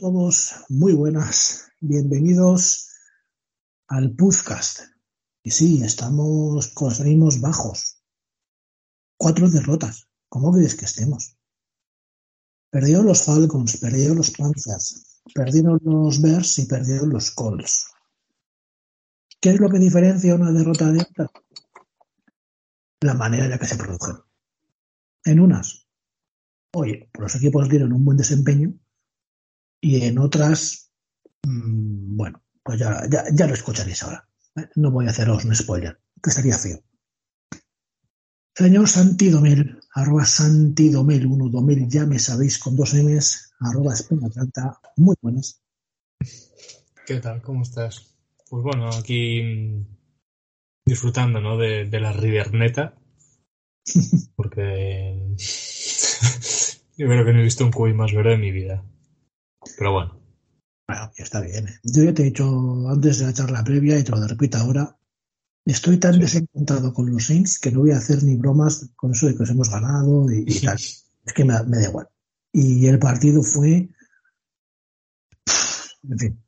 todos, muy buenas, bienvenidos al podcast. Y sí, estamos con ánimos bajos. Cuatro derrotas, ¿cómo crees que estemos? Perdieron los Falcons, perdieron los Panthers, perdieron los Bears y perdieron los Colts. ¿Qué es lo que diferencia una derrota de otra? La manera en la que se produjeron. En unas, oye, pues los equipos dieron un buen desempeño y en otras, mmm, bueno, pues ya, ya, ya, lo escucharéis ahora. ¿eh? No voy a haceros un spoiler, que estaría feo. Señor Santidomel, arroba Santidomel, uno domel, ya me sabéis con dos M's, arroba España Atlanta, muy buenas. ¿Qué tal? ¿Cómo estás? Pues bueno, aquí disfrutando, ¿no? De, de la Riverneta, porque yo creo que no he visto un cuy más verde en mi vida. Pero bueno. Bueno, ya está bien. ¿eh? Yo ya te he dicho antes de la charla previa y te lo repito ahora. Estoy tan sí. desencantado con los Saints que no voy a hacer ni bromas con eso de que os hemos ganado y, y tal. Es que me, me, da igual. Y el partido fue. En fin.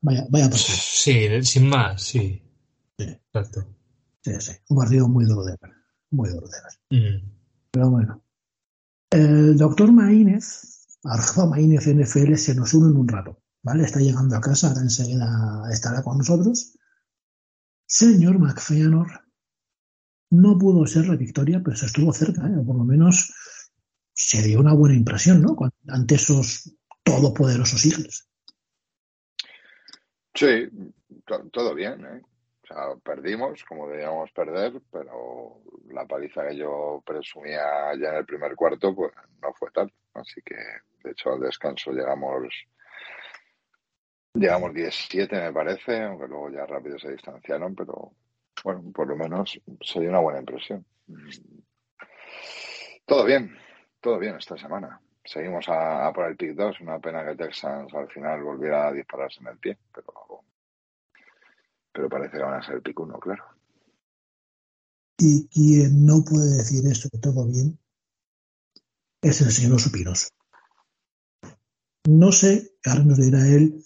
Vaya, vaya partido. Sí, sin más, sí. sí. Exacto. Sí, sí. Un partido muy duro de ver. Muy duro de ver. Mm. Pero bueno. El doctor Maínez arroba NFL se nos une en un rato, ¿vale? Está llegando a casa, ahora enseguida estará con nosotros. Señor McFeanor, no pudo ser la victoria, pero se estuvo cerca, ¿eh? por lo menos se dio una buena impresión, ¿no? Ante esos todopoderosos Eagles. Sí, todo bien, ¿eh? Sea, perdimos como debíamos perder, pero la paliza que yo presumía ya en el primer cuarto, pues no fue tal. Así que, de hecho, al descanso llegamos llegamos 17, me parece, aunque luego ya rápido se distanciaron, pero bueno, por lo menos dio una buena impresión. Todo bien, todo bien esta semana. Seguimos a, a por el pick 2, una pena que Texans al final volviera a dispararse en el pie, pero pero parece que van a ser 1, claro. Y quien no puede decir esto de todo bien es el señor Supiroso. No sé, ahora nos dirá él,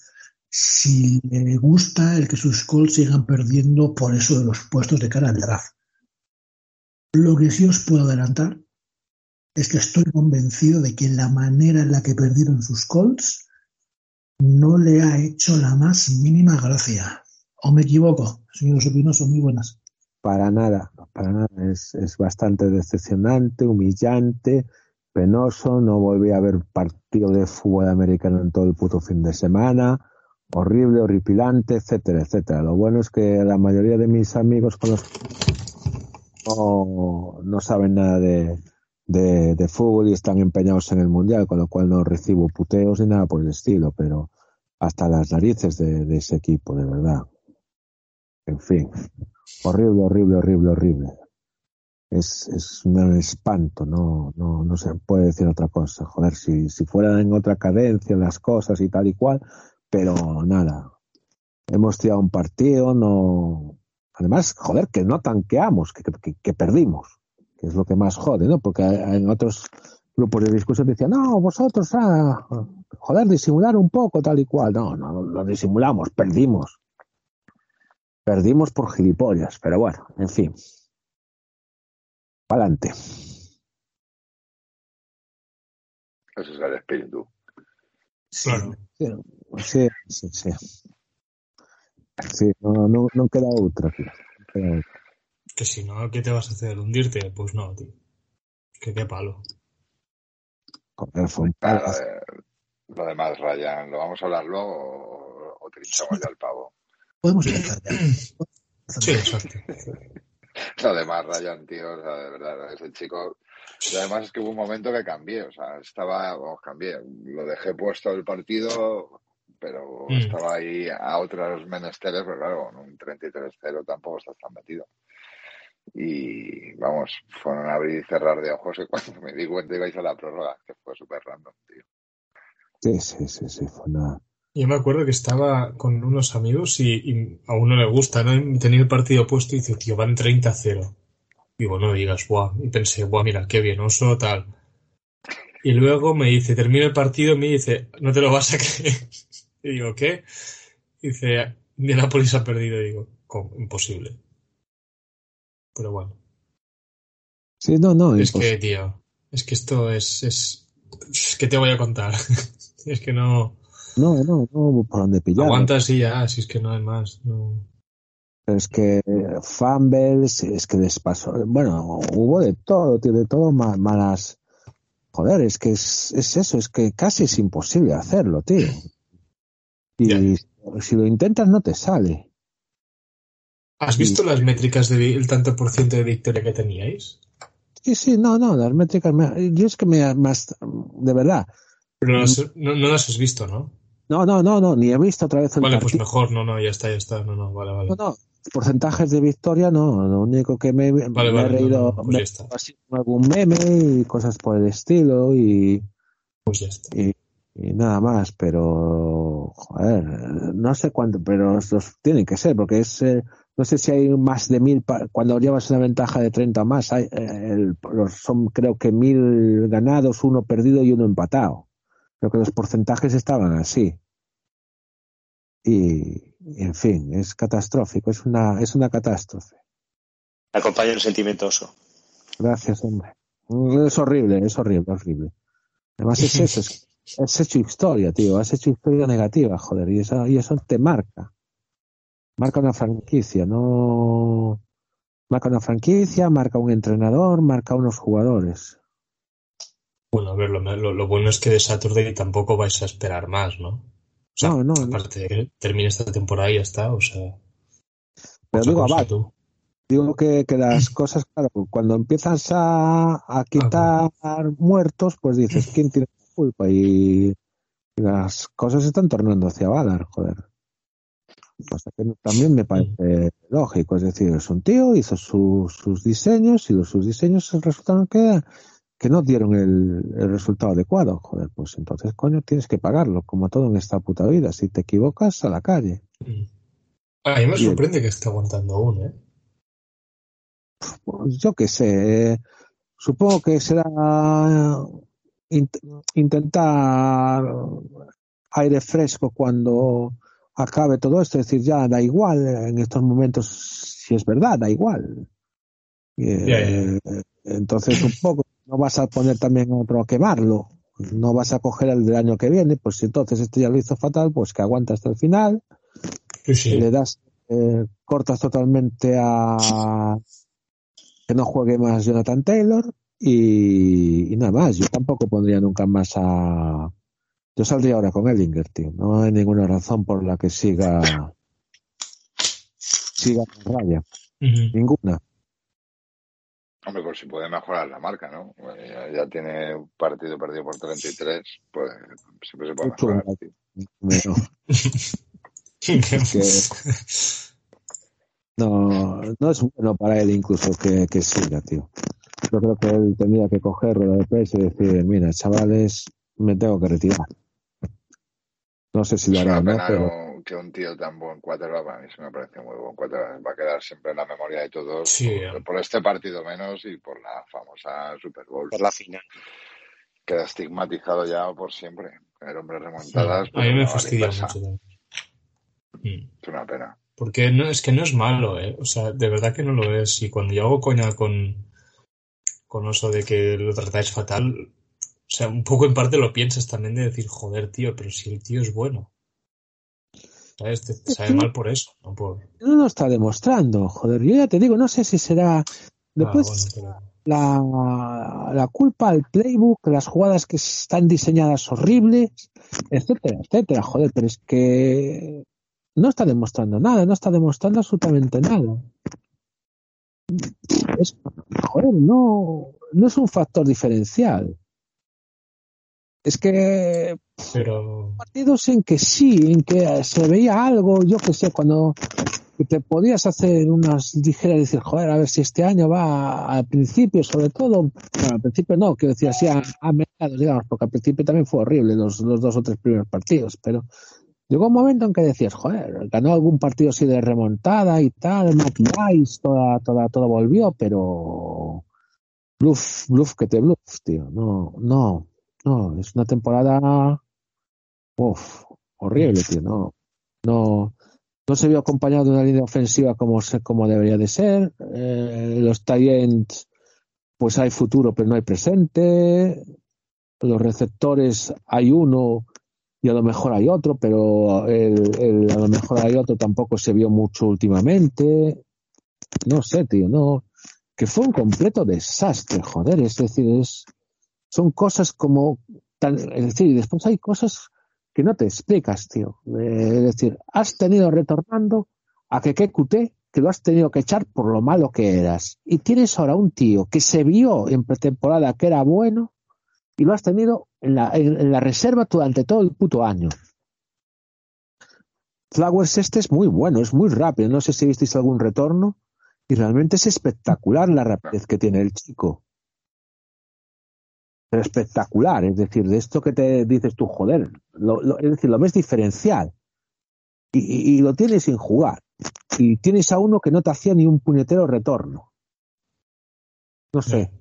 si le gusta el que sus calls sigan perdiendo por eso de los puestos de cara al draft. Lo que sí os puedo adelantar es que estoy convencido de que la manera en la que perdieron sus calls no le ha hecho la más mínima gracia. ¿O me equivoco? Señor Supinoso, muy buenas. Para nada, para nada. Es, bastante decepcionante, humillante, penoso. No volví a ver partido de fútbol americano en todo el puto fin de semana. Horrible, horripilante, etcétera, etcétera. Lo bueno es que la mayoría de mis amigos con los no, no saben nada de, fútbol y están empeñados en el mundial, con lo cual no recibo puteos ni nada por el estilo, pero hasta las narices de ese equipo, de verdad. En fin, horrible, horrible, horrible, horrible. Es, es un espanto, no, no, no se puede decir otra cosa. Joder, si, si fueran en otra cadencia las cosas y tal y cual, pero nada. Hemos tirado un partido, no. Además, joder, que no tanqueamos, que, que, que perdimos, que es lo que más jode, ¿no? Porque en otros grupos de discusión decían, no, vosotros, ah, joder, disimular un poco, tal y cual. No, no, lo disimulamos, perdimos. Perdimos por gilipollas, pero bueno, en fin. Adelante. Ese es el espíritu. Sí, sí, sí, sí. Sí, no, no, no queda otra, tío. No queda otra. Que si no, ¿qué te vas a hacer? ¿Hundirte? Pues no, tío. Que qué palo. Joder, fue un de, lo demás, Ryan, ¿lo vamos a hablar luego o, o trinchamos ya el pavo? Podemos empezar ya. Sí, exacto. Lo demás, Ryan, tío, o sea, de verdad, ese chico. Y además es que hubo un momento que cambié, o sea, estaba, vamos, cambié, lo dejé puesto el partido, pero Mm. estaba ahí a otros menesteres, pero claro, con un 33-0 tampoco estás tan metido. Y vamos, fueron a abrir y cerrar de ojos y cuando me di cuenta ibais a la prórroga, que fue súper random, tío. Sí, sí, sí, sí, fue una... Yo me acuerdo que estaba con unos amigos y, y a uno le gusta, ¿no? Tenía el partido puesto y dice, tío, van 30-0. Digo, no digas, guau. Y pensé, guau, mira, qué bien, oso, tal. Y luego me dice, termina el partido y me dice, no te lo vas a creer. Y digo, ¿qué? Y dice, Indianapolis ha perdido. Y digo, ¿cómo? Imposible. Pero bueno, Sí, no, no, es que, tío, es que esto es, es, es que te voy a contar. es que no, no, no, no hubo por dónde pillar. aguantas y ya, si es que no hay más, no. Pero es que fumbles, es que les pasó, bueno, hubo de todo, tío, de todo ma- malas. Joder, es que es, es eso, es que casi es imposible hacerlo, tío. Y si lo intentas no te sale. ¿Has visto las métricas del tanto por ciento de victoria que teníais? Sí, sí, no, no, las métricas, me- yo es que me, más, de verdad, Pero no, las- no, no las has visto, ¿no? No, no, no, no, ni he visto otra vez el Vale, pues mejor, no, no, ya está, ya está, no, no, vale, vale. No, no, porcentajes de victoria no, lo único que me, me Vale, he reído, no, no, pues me ya he está. reído así con algún meme y cosas por el estilo y, Pues ya está. y, y nada más, pero joder, no sé cuánto, pero los tienen que ser, porque es, eh, no sé si hay más de mil, cuando llevas una ventaja de 30 o más, hay, eh, el- los- son creo que mil ganados, uno perdido y uno empatado. Creo que los porcentajes estaban así. Y, en fin, es catastrófico, es una, es una catástrofe. Acompaña el sentimiento oso. Gracias, hombre. Es horrible, es horrible, horrible. Además es eso, es, has hecho historia, tío, has hecho historia negativa, joder, y eso, y eso te marca. Marca una franquicia, no... Marca una franquicia, marca un entrenador, marca unos jugadores. Bueno, a ver, lo, lo- lo bueno es que de Saturday tampoco vais a esperar más, ¿no? O sea, No, no, no. aparte de que termine esta temporada y ya está, o sea. Pero otra digo, tú. digo que, que las cosas, claro, cuando empiezas a, a quitar muertos, pues dices, ¿quién tiene la culpa? Y, las cosas se están tornando hacia Valar, joder. O sea que también me parece lógico, es decir, es un tío, hizo su- sus diseños y los, sus diseños resultaron que, que no dieron el, el resultado adecuado, joder, pues entonces, coño, tienes que pagarlo, como todo en esta puta vida, si te equivocas, a la calle. A mí me sorprende que esté aguantando aún, ¿eh? Pues yo qué sé, eh, supongo que será int- intentar aire fresco cuando acabe todo esto, es decir, ya da igual en estos momentos si es verdad, da igual. Eh. Entonces un poco no vas a poner también otro a quemarlo, no vas a coger el del año que viene, pues si entonces este ya lo hizo fatal, pues que aguanta hasta el final Sí, sí. le das, eh, cortas totalmente a que no juegue más Jonathan Taylor y, y nada más. Yo tampoco pondría nunca más a. Yo saldría ahora con Ellinger, tío. No hay ninguna razón por la que siga. siga en raya. Ninguna. Hombre, pues si puede mejorar la marca, ¿no? Pues ya, ya tiene un partido perdido por 33, pues siempre se puede mejorar. Bueno, no, no es bueno para él incluso que, que siga, tío. Yo creo que él tendría que coger rueda de prensa y decir, mira, chavales, me tengo que retirar. No sé si lo hará o no, pero no- que un tío tan buen quarterback, a mí se me parece muy buen quarterback, va a quedar siempre en la memoria de todos, Sí, por, eh. por este partido menos y por la famosa Super Bowl. Por la final. Queda estigmatizado ya por siempre. El hombre remontadas, a pero mí me no a fastidia mucho también. Mm. Es una pena. Porque no, es que no es malo, ¿eh? O sea, de verdad que no lo es. Y cuando yo hago coña con, con eso de que lo tratáis fatal, o sea, un poco en parte lo piensas también de decir, joder, tío, pero si el tío es bueno. ¿Sabes? Te, te sabe mal por eso, no por... no lo está demostrando. Joder, yo ya te digo, no sé si será. Después, Ah, bueno, la, la culpa al playbook, las jugadas que están diseñadas horribles, etcétera, etcétera. Joder, pero es que no está demostrando nada, no está demostrando absolutamente nada. Es, joder, no, no es un factor diferencial. Es que Pero partidos en que sí, en que se veía algo, yo que sé, cuando te podías hacer unas ligeras y decir, joder, a ver si este año va al principio, sobre todo, bueno, al principio no, quiero decir así a, a mediados, digamos, porque al principio también fue horrible los, los dos o tres primeros partidos, pero llegó un momento en que decías, joder, ganó algún partido así de remontada y tal, maquilláis, toda, toda, todo volvió, pero bluff, bluff que te bluff, tío, no, no, no, es una temporada, uff, horrible, tío, no, no, se vio acompañado de una línea ofensiva como, como debería de ser. Eh, los Tyrants, pues hay futuro, pero no hay presente. Los receptores hay uno y a lo mejor hay otro, pero el, el- a lo mejor hay otro tampoco se vio mucho últimamente. No sé, tío, no. Que fue un completo desastre, joder. Es decir, es, son cosas como. Tan, es decir, después hay cosas que no te explicas, tío. Eh, es decir, has tenido retornando a que QT que lo has tenido que echar por lo malo que eras. Y tienes ahora un tío que se vio en pretemporada que era bueno y lo has tenido en la, en, en la reserva durante todo el puto año. Flowers este es muy bueno, es muy rápido. No sé si visteis algún retorno y realmente es espectacular la rapidez que tiene el chico. Pero espectacular, es decir, de esto que te dices tú, joder, lo- lo- es decir, lo ves diferencial y, y- y lo tienes sin jugar. Y tienes a uno que no te hacía ni un puñetero retorno. No sé.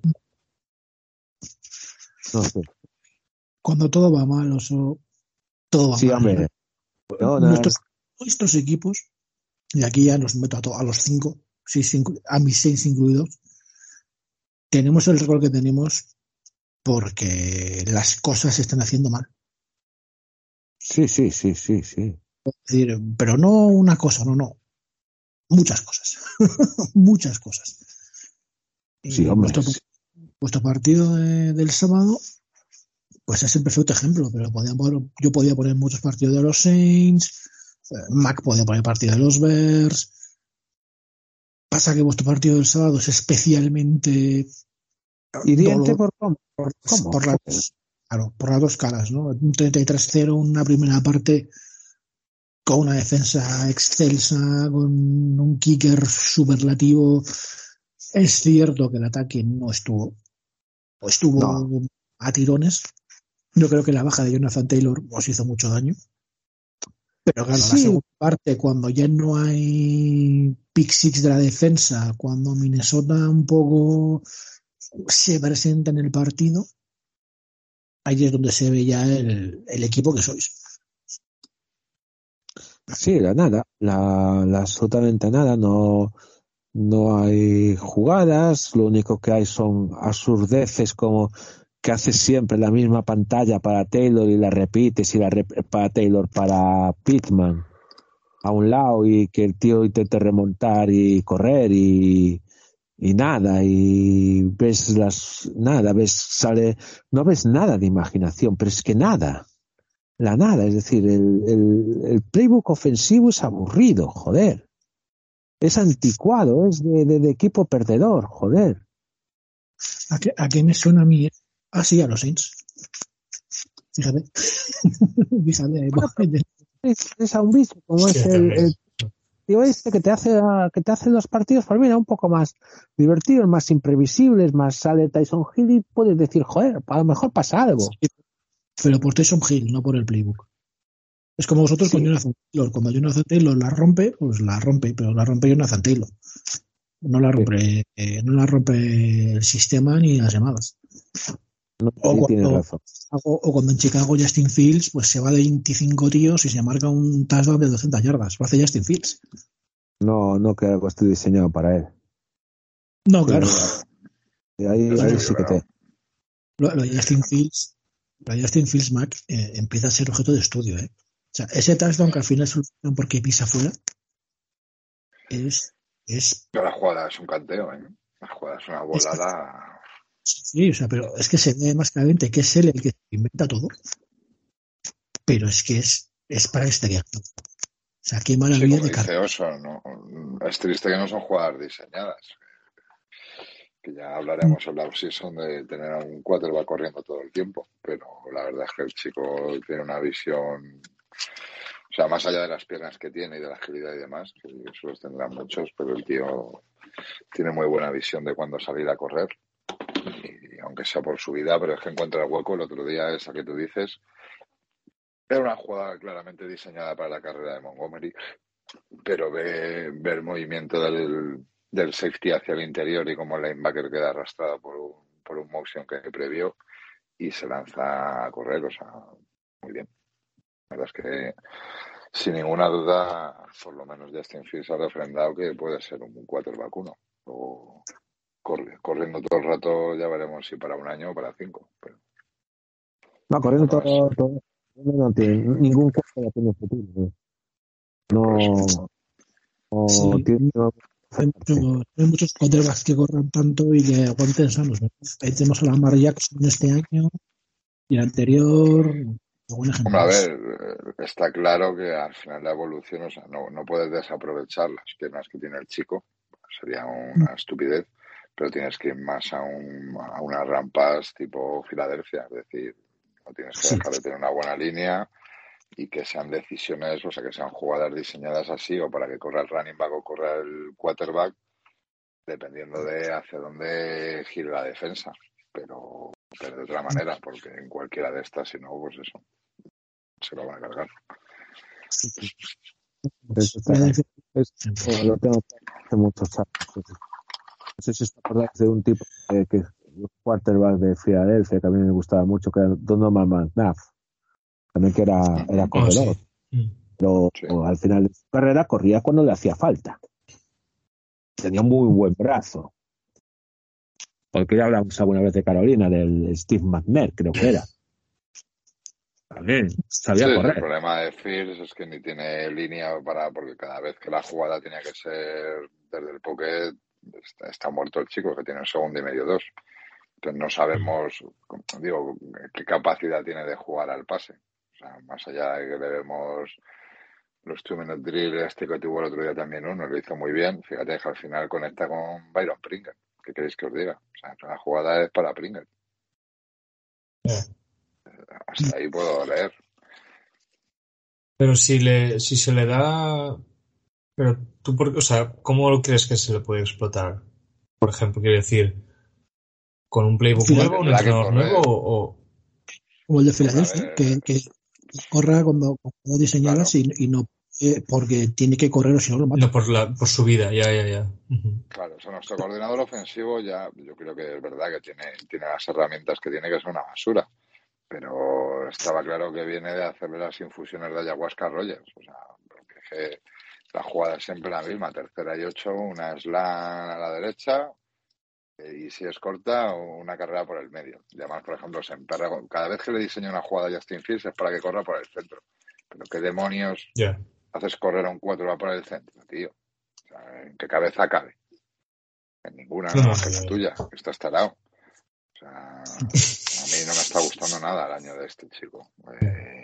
No sé. Cuando todo va mal, oso, todo va Sí, mal. hombre. No, no, Nuestros, estos equipos, y aquí ya los meto a, to- a los cinco, seis a mis seis incluidos, tenemos el récord que tenemos porque las cosas se están haciendo mal. Sí, sí, sí, sí, sí. Es decir, pero no una cosa, no, no. Muchas cosas. Muchas cosas. Sí, hombre. Vuestro, vuestro partido de- del sábado, pues es el perfecto ejemplo, pero podía poner- yo podía poner muchos partidos de los Saints, eh, Mac podía poner partido de los Bears. Pasa que vuestro partido del sábado es especialmente Hiriente por cómo. Por, cómo. por las, claro, por las dos caras, ¿no? Un 33-0, una primera parte con una defensa excelsa, con un kicker superlativo. Es cierto que el ataque no estuvo, o estuvo No. a tirones. Yo creo que la baja de Jonathan Taylor os hizo mucho daño. Pero claro, la segunda parte, cuando ya no hay pick six de la defensa, cuando Minnesota un poco se presenta en el partido, ahí es donde se ve ya el, el equipo que sois. Sí, la nada, la, absolutamente nada, no, no hay jugadas, lo único que hay son absurdeces como que haces siempre la misma pantalla para Taylor y la repites y la rep- para Taylor para Pittman a un lado y que el tío intente remontar y correr y, y nada y ves las nada ves sale no ves nada de imaginación pero es que nada la nada, es decir, el, el, el playbook ofensivo es aburrido, joder. Es anticuado, es de, de- de equipo perdedor, joder. ¿A qué, a qué me suena a mí? Ah, sí, a los Saints. Fíjate. Fíjate. Es, es a un bicho, como Sí, es el tío este que te hace que te hace los partidos, pues mira, un poco más divertidos, más imprevisibles, más sale Tyson Hill y puedes decir, joder, a lo mejor pasa algo. Pero por Tyson Hill, no por el playbook. Es como vosotros Sí. con Jonathan Taylor. Cuando Jonathan Taylor la rompe, pues la rompe, pero la rompe Jonathan Taylor. No la rompe, eh, no la rompe el sistema ni las llamadas. No, O cuando- razón. O, o cuando en Chicago Justin Fields pues se va de 25 tíos y se marca un touchdown de 200 yardas. Lo hace Justin Fields. No, no que algo esté diseñado para él. No, claro. Y Ahí, ahí sí que te. Lo, lo de Justin Fields, lo de Justin Fields, Mac, eh, empieza a ser objeto de estudio. ¿eh? O sea, ese touchdown que al final es un porque pisa fuera es, es Pero la jugada es un canteo, ¿eh? La jugada es una volada. Sí, o sea, pero es que se ve más claramente que es él el que inventa todo. Pero es que es, es para este O sea, qué Sí, maravilla como de carrera. ¿no? es triste que no son jugadas diseñadas. Que ya hablaremos en la season de tener a un quarterback corriendo todo el tiempo. Pero la verdad es que el chico tiene una visión, o sea, más allá de las piernas que tiene y de la agilidad y demás, que eso los tendrán muchos, pero el tío tiene muy buena visión de cuándo salir a correr. Y aunque sea por su vida, pero es que encuentra el hueco. El otro día, esa que tú dices, era una jugada claramente diseñada para la carrera de Montgomery, pero ve, ve el movimiento del, del safety hacia el interior y como el linebacker queda arrastrado por un, por un motion que previó y se lanza a correr, o sea, muy bien. La verdad es que sin ninguna duda, por lo menos Justin Fields ha refrendado que puede ser un quarterback uno. Luego, corriendo todo el rato ya veremos si para un año o para cinco. Pero No, corriendo todo, todo- no tiene, ningún cuerpo tiene futuro. ¿eh? No, no Sí. tiene, no- Hay, mucho- hay muchos quarterbacks que corran tanto y que aguanten sanos. ¿verdad? Ahí tenemos a Lamar Jackson este año y el anterior. Buen ejemplo. Hombre, a ver, eh, está claro que al final la evolución, o sea, no, no puedes desaprovechar las piernas que tiene el chico, sería una estupidez, pero tienes que ir más a, un, a unas rampas tipo Filadelfia, es decir, no tienes que Sí. dejar de tener una buena línea y que sean decisiones, o sea, que sean jugadas diseñadas así o para que corra el running back o corra el quarterback, dependiendo de hacia dónde gire la defensa, pero, pero de otra manera, porque en cualquiera de estas, si no, pues eso, se lo van a cargar. eso está- es- muchos años. No sé si os acordáis de un tipo que, que un quarterback de Filadelfia que a mí me gustaba mucho, que era Donovan McNabb, también que era, era corredor, sí. Mm. pero Sí. al final de su carrera corría cuando le hacía falta. Tenía un muy buen brazo. Porque ya hablamos alguna vez de Carolina, del Steve McNair, creo que era. También sabía Sí, el correr. problema de Fields es que ni tiene línea para, porque cada vez que la jugada tenía que ser desde el pocket, está, está muerto el chico, que tiene un segundo y medio, dos. Entonces no sabemos, digo, qué capacidad tiene de jugar al pase. O sea, más allá de que le vemos los two minute drill, este que tuvo el otro día también uno, lo hizo muy bien. Fíjate que al final conecta con Byron Pringle. ¿Qué queréis que os diga? O sea, la jugada es para Pringle. Ya. Hasta ahí puedo leer. Pero si le, si se le da, pero tú, por, o sea, ¿cómo lo crees que se le puede explotar? Por ejemplo, quiero decir, con un playbook Sí, nuevo, un entrenador nuevo o, Como el de Filadelfia, ver. que, que corra cuando, cuando diseñadas y, y no eh, porque tiene que correr o si no lo mata. no por la, por su vida, ya, ya, ya. Claro, o sea, nuestro coordinador ofensivo ya, yo creo que es verdad que tiene, tiene las herramientas que tiene, que son una basura. Pero estaba claro que viene de hacerle las infusiones de ayahuasca a Rogers. O sea, porque es que la jugada es siempre la misma, tercera y ocho, una slam a la derecha, eh, y si es corta, una carrera por el medio. Y además, por ejemplo, se emperra con- cada vez que le diseña una jugada a Justin Fields es para que corra por el centro. Pero qué demonios haces correr a un cuatro va por el centro, tío. O sea, ¿en qué cabeza cabe? En ninguna, No, más que la tuya, estás tarado. O sea, a mí no me está gustando nada el año de este chico. Eh,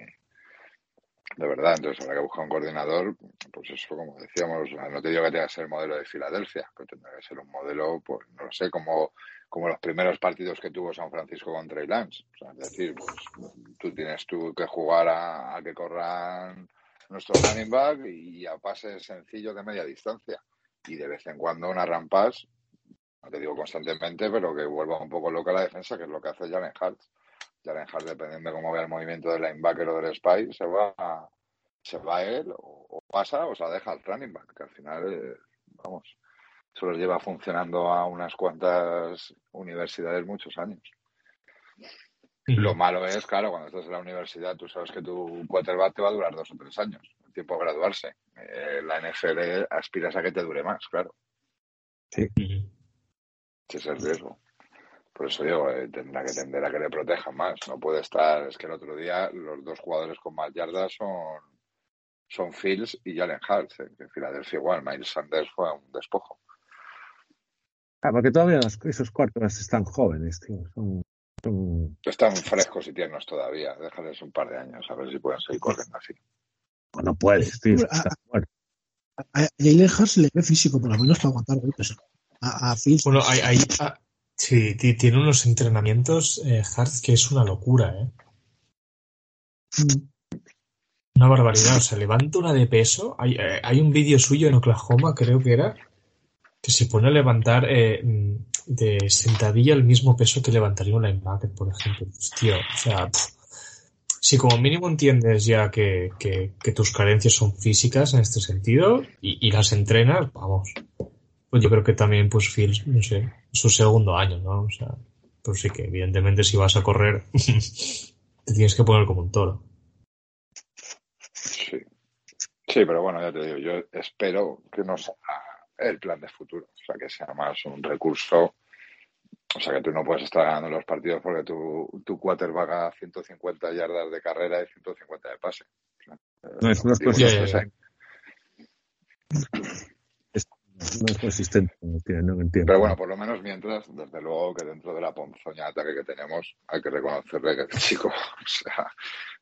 de verdad, entonces habrá que buscar un coordinador, pues eso, como decíamos, no te digo que tenga que ser el modelo de Filadelfia, pero tendrá que ser un modelo, pues no lo sé, como, como los primeros partidos que tuvo San Francisco con Trey Lance. O sea, es decir, pues tú tienes tú que jugar a, a que corran nuestro running back y a pases sencillos de media distancia. Y de vez en cuando unas rampas, no te digo constantemente, pero que vuelva un poco loca la defensa, que es lo que hace Jalen Hart. Hart, dependiendo de cómo vea el movimiento del linebacker o del spy, se va, se va él o, o pasa o se la deja al running back, que al final, eh, vamos, eso los lleva funcionando a unas cuantas universidades muchos años. Lo malo es, claro, cuando estás en la universidad, tú sabes que tu quarterback te va a durar dos o tres años, el tiempo de graduarse. Eh, la NFL aspiras a que te dure más, claro. Ujú. Ese es el riesgo. Por eso digo, eh, tendrá que tender a que le protejan más. No puede estar. Es que el otro día los dos jugadores con más yardas son, son Fields y Jalen Hurts. eh, que en Filadelfia igual. Miles Sanders fue un despojo. Ah, porque todavía los- esos cuartos están jóvenes, tío. Son, son- Están frescos y tiernos todavía. Déjales un par de años a ver si pueden seguir corriendo así. pues no puedes, tío. A a Jalen Hurts le ve físico, por lo menos para aguantar golpes. A, a Fields, Bueno, hay, hay- ah, sí, ti- tiene unos entrenamientos eh, hard que es una locura, ¿eh? mm, Una barbaridad. O sea, levanta una de peso. Hay, eh, hay un vídeo suyo en Oklahoma, creo que era, que se pone a levantar eh, mm, de sentadilla el mismo peso que levantaría un linebacker, por ejemplo. Pues, tío, o sea, si como mínimo entiendes ya que, que- que tus carencias son físicas en este sentido y, y las entrenas, vamos. Pues yo creo que también, pues, Fields, no sé, es su segundo año, ¿no? O sea, pues sí que evidentemente si vas a correr, te tienes que poner como un toro. Sí. Sí, pero bueno, ya te digo, yo espero que no sea el plan de futuro. O sea, que sea más un recurso. O sea, que tú no puedes estar ganando los partidos porque tu, tu quarterback a 150 yardas de carrera y 150 de pase. O sea, No es, no es digo, Ya, ya, consistente. ya. No es consistente, no entiendo. Pero bueno, por lo menos mientras, desde luego que dentro de la ponzoña de ataque que tenemos, hay que reconocerle que el chico, o sea,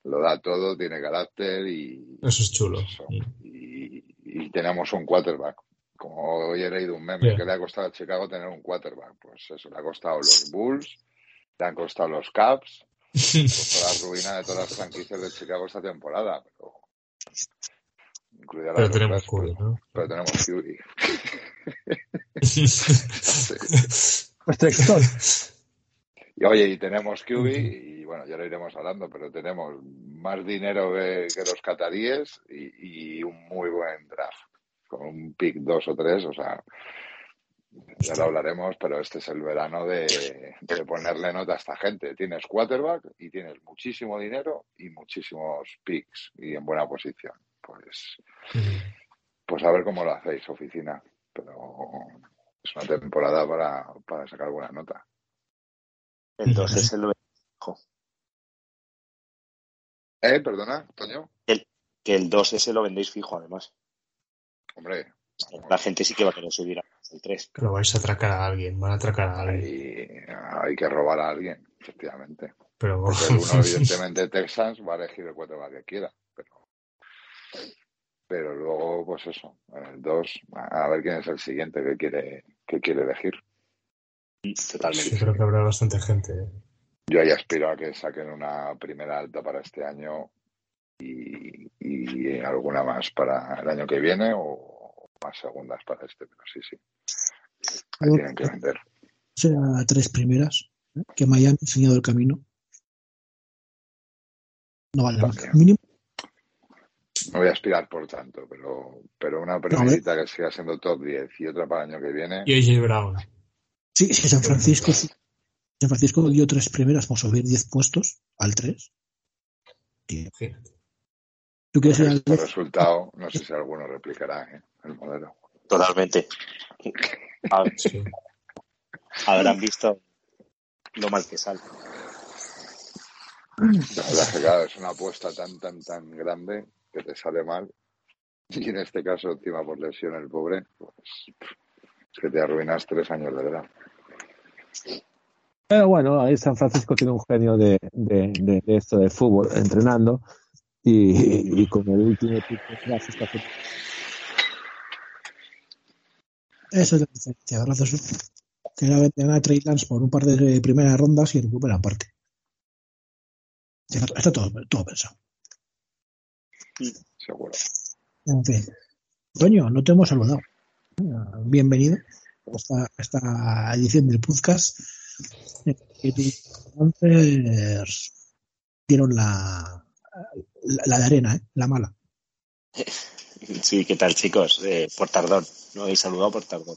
lo da todo, tiene carácter y, Eso es chulo. eso. Y, y tenemos un quarterback. Como hoy he leído un meme que le ha costado a Chicago tener un quarterback. Pues eso, le ha costado los Bulls, le han costado los Caps, la ruina de todas las franquicias de Chicago esta temporada. Pero, incluida la Pero tenemos pues, ¿no? pero tenemos Fury. Protector. Y oye, y tenemos QB, y bueno, ya lo iremos hablando, pero tenemos más dinero que, que los cataríes y, y un muy buen draft, con un pick 2 o 3, o sea, ya lo hablaremos, pero este es el verano de, de ponerle nota a esta gente. Tienes quarterback y tienes muchísimo dinero y muchísimos picks y en buena posición. Pues, pues a ver cómo lo hacéis, oficina, pero es una temporada para, para sacar buena nota. Entonces él lo fijo. ¿Eh? Perdona, Toño. Que el 2 ese lo vendéis fijo, además. Hombre, La gente sí que va a querer subir al 3. Pero vais a atracar a alguien, van a atracar a alguien. hay, hay que robar a alguien, efectivamente. Pero Porque el uno, evidentemente, Texans va a elegir el quarterback que quiera, pero, luego, pues eso, el 2, a ver quién es el siguiente que quiere, que quiere elegir. Totalmente. yo creo que habrá bastante gente. ¿eh? Yo ahí aspiro a que saquen una primera alta para este año y, y alguna más para el año que viene o más segundas para este, pero sí, sí. Ahí tienen que vender. sea tres primeras, ¿eh? que Miami ha enseñado el camino. No vale. Mínimo, No voy a aspirar por tanto, pero, pero una primerita que siga siendo top 10 y otra para el año que viene. Y AJ Brown. sí, si San Francisco, San Francisco dio tres primeras por subir 10 puestos al 3. Fíjate. ¿Tú quieres ir Con al este 10? resultado, no sé si alguno replicará ¿eh? el modelo. Totalmente. A- Sí. Habrán visto lo mal que sale. La verdad es que, claro, es una apuesta tan, tan, tan grande que te sale mal. Y en este caso, encima por lesión, el pobre, pues es que te arruinas tres años de verdad. Pero bueno, ahí San Francisco tiene un genio de, de, de- de esto de fútbol entrenando y, y con el último draft está Eso es la diferencia, gracias. Que la venden a Trey Lance por un par de primeras rondas y recupera parte. Está, está todo, todo pensado. Seguro. En fin. Toño, no te hemos saludado. Bienvenido a esta, a esta edición del podcast. tus Panthers dieron la, la, la de arena, ¿eh? la mala. Sí, ¿qué tal, chicos? Eh, por tardón. No habéis saludado por tardón.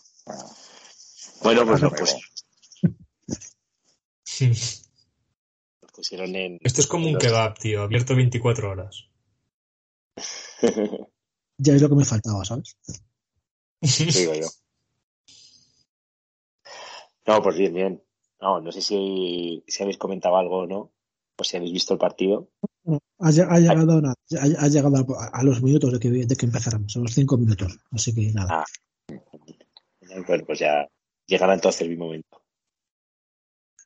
Bueno, pues lo pues, lo pusieron en. Esto es como un kebab, tío, abierto 24 horas. Ya es lo que me faltaba, ¿sabes? digo yo. No, pues bien, bien. No, no sé si, si habéis comentado algo o no, o si habéis visto el partido. Ha, lle- ha llegado, a, ha, ha llegado a, a los minutos de que, de que empezáramos, a los cinco minutos. Así que nada. Ah. Bueno, pues ya, Llegará entonces mi momento.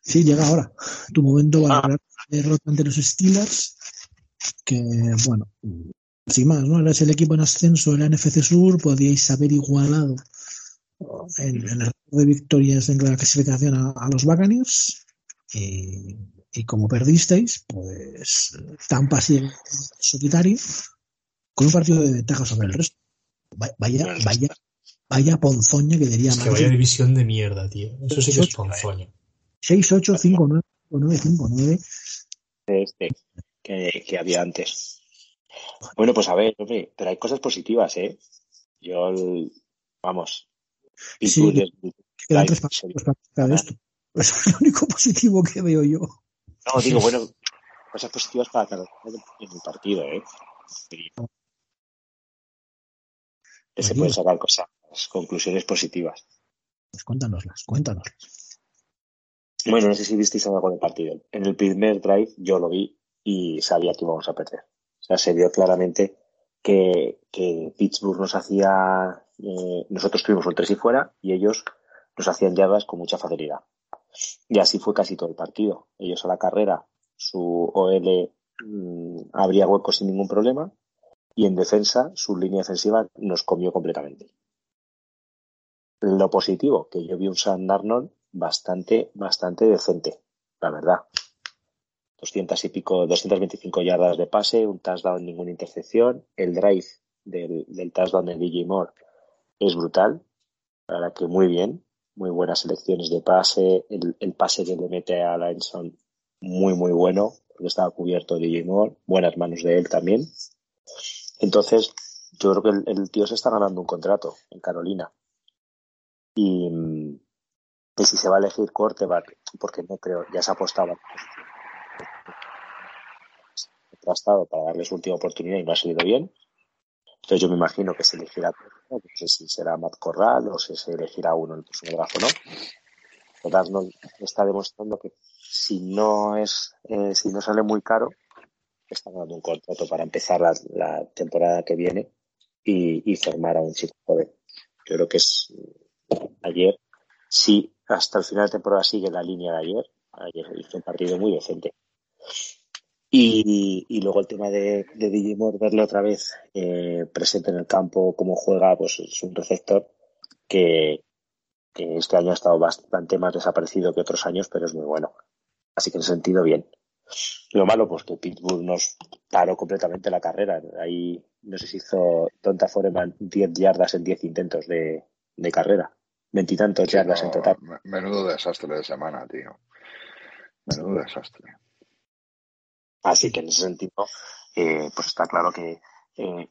Sí, llega ahora. Tu momento va a Ah. hablar de derrota ante los Steelers, que, bueno, sin más, ¿no? Eres el equipo en ascenso de la NFC Sur, podíais haber igualado en, en el de victorias en la clasificación a, a los Buccaneers, y, y como perdisteis, pues Tampa sigue solitario, con un partido de ventaja sobre el resto. Va- Vaya, vaya, vaya ponzoña que diría Es que vaya división de mierda, tío. Eso sí que es ponzoña. 6, 8, 5, 9, 9, 5, 9. de este que, que había antes. Bueno, pues a ver, hombre, pero hay cosas positivas, ¿eh? Yo, el- vamos, Sí, Quedan tres para esto. Eso es lo único positivo que veo yo. No, digo, bueno, cosas positivas para cada en el partido, ¿eh? Sí. Que se pueden sacar cosas, conclusiones positivas. Pues cuéntanoslas, cuéntanoslas. Bueno, no sé si visteis algo del partido. En el primer drive yo lo vi y sabía que íbamos a perder. O sea, se vio claramente que, que Pittsburgh nos hacía, eh, nosotros tuvimos un tres y fuera y ellos nos hacían yardas con mucha facilidad. Y así fue casi todo el partido. Ellos a la carrera, su OL mm, abría huecos sin ningún problema y en defensa su línea defensiva nos comió completamente. Lo positivo, que yo vi un Sam Darnold bastante, bastante decente, la verdad. 200 y pico, 225 yardas de pase, un touchdown, ninguna intercepción. El drive del, del touchdown de DJ Moore es brutal. La que muy bien, muy buenas selecciones de pase. El, pase que le mete a la Enson, muy, muy bueno, porque estaba cubierto DJ Moore. Buenas manos de él también. Entonces, yo creo que el, tío se está ganando un contrato en Carolina. Y, mm, y si se va a elegir quarterback, porque no creo, ya se apostaba contrastado para darle su última oportunidad y no ha salido bien. Entonces yo me imagino que se elegirá, no sé si será Matt Corral o si se elegirá uno en el próximo draft o no. Está demostrando que si no es, eh, si no sale muy caro, está ganando un contrato para empezar la, temporada que viene y, y formar a un chico joven. Yo creo que es ayer, sí, hasta el final de temporada sigue la línea de ayer. Ayer hizo un partido muy decente. Y, y luego el tema de, de Digimon, verle otra vez eh, presente en el campo, cómo juega, pues es un receptor que, que este año ha estado bastante más desaparecido que otros años, pero es muy bueno. Así que en ese sentido, bien. Lo malo, pues que Pittsburgh nos paró completamente la carrera. Ahí, no sé si hizo Tonta Foreman 10 yardas en 10 intentos de, de carrera. Veintitantos Sí, yardas no, en total. me- Menudo desastre de semana, tío. Menudo desastre. Así que en ese sentido, eh, pues está claro que eh,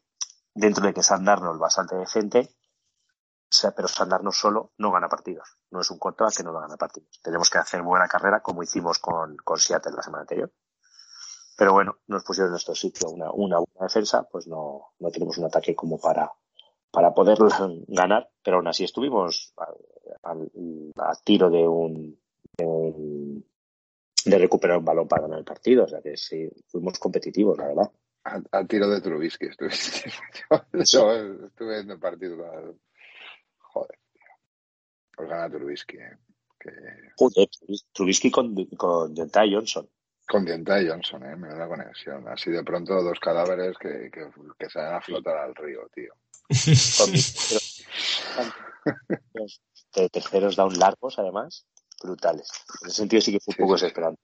dentro de que Sam Darnold bastante decente, pero Sam Darnold solo no gana partidos. No es un contra que no gana partidos. Tenemos que hacer buena carrera como hicimos con, con Seattle la semana anterior. Pero bueno, nos pusieron en nuestro sitio una, una buena defensa, pues no, no tenemos un ataque como para, para poder ganar, pero aún así estuvimos al, al- tiro de un- de recuperar un balón para ganar el partido. O sea que sí, fuimos competitivos, la verdad. A, a tiro de Trubisky estuviste. Yo, estuve en el partido. Joder, tío. Pues gana Trubisky, eh. Que... Joder, Trubisky con, con Dentai Johnson. Con Dienta Johnson, eh. Menuda conexión. Así de pronto dos cadáveres que, que, que se van a flotar al río, tío. Con mis- de terceros down largos, además, brutales. En ese sentido sí que fue un Sí, poco sí. desesperante.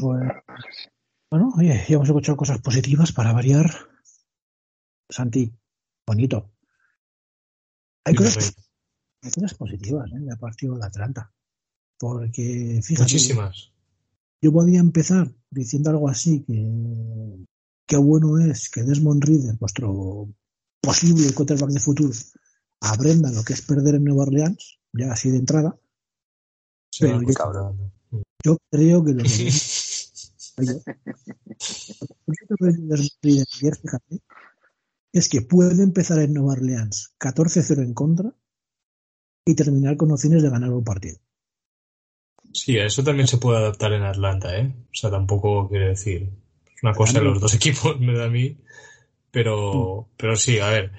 Pues, La bueno, oye, ya hemos escuchado cosas positivas para variar. Santi, bonito. Hay cosas, hay cosas positivas ¿eh? del partido de Atlanta. Porque, fíjate, Muchísimas. yo podía empezar diciendo algo así, que qué bueno es que Desmond Reader, vuestro posible quarterback de futuro, aprenda lo que es perder en Nueva Orleans, ya así de entrada. Pero yo- acostumbrando. Yo creo que lo que Oye, es que puede empezar en Nueva Orleans 14-0 en contra y terminar con opciones de ganar un partido. Sí, eso también se puede adaptar en Atlanta, ¿eh? O sea, tampoco quiere decir. Es una cosa de los dos equipos, me da a mí. Pero, pero sí, a ver.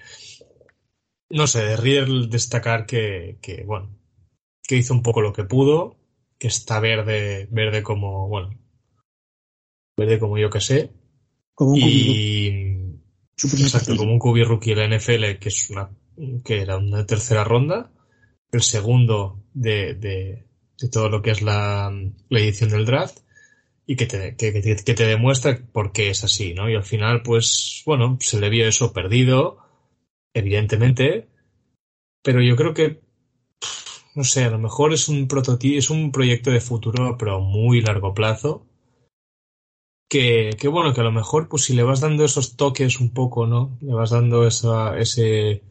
No sé, de Reader destacar que, que, bueno, que hizo un poco lo que pudo, que está verde, verde como, bueno, verde como yo que sé. Como un y, exacto, como un QB rookie de la NFL, que es una, que era una tercera ronda, el segundo de, de, de todo lo que es la, la edición del draft, y que te, que- que te demuestra por qué es así, ¿no? Y al final, pues, bueno, se le vio eso perdido, evidentemente, pero yo creo que, no sé, a lo mejor es un prototipo, es un proyecto de futuro, pero muy largo plazo, que, que bueno, que a lo mejor, pues si le vas dando esos toques un poco, ¿no? Le vas dando esa, ese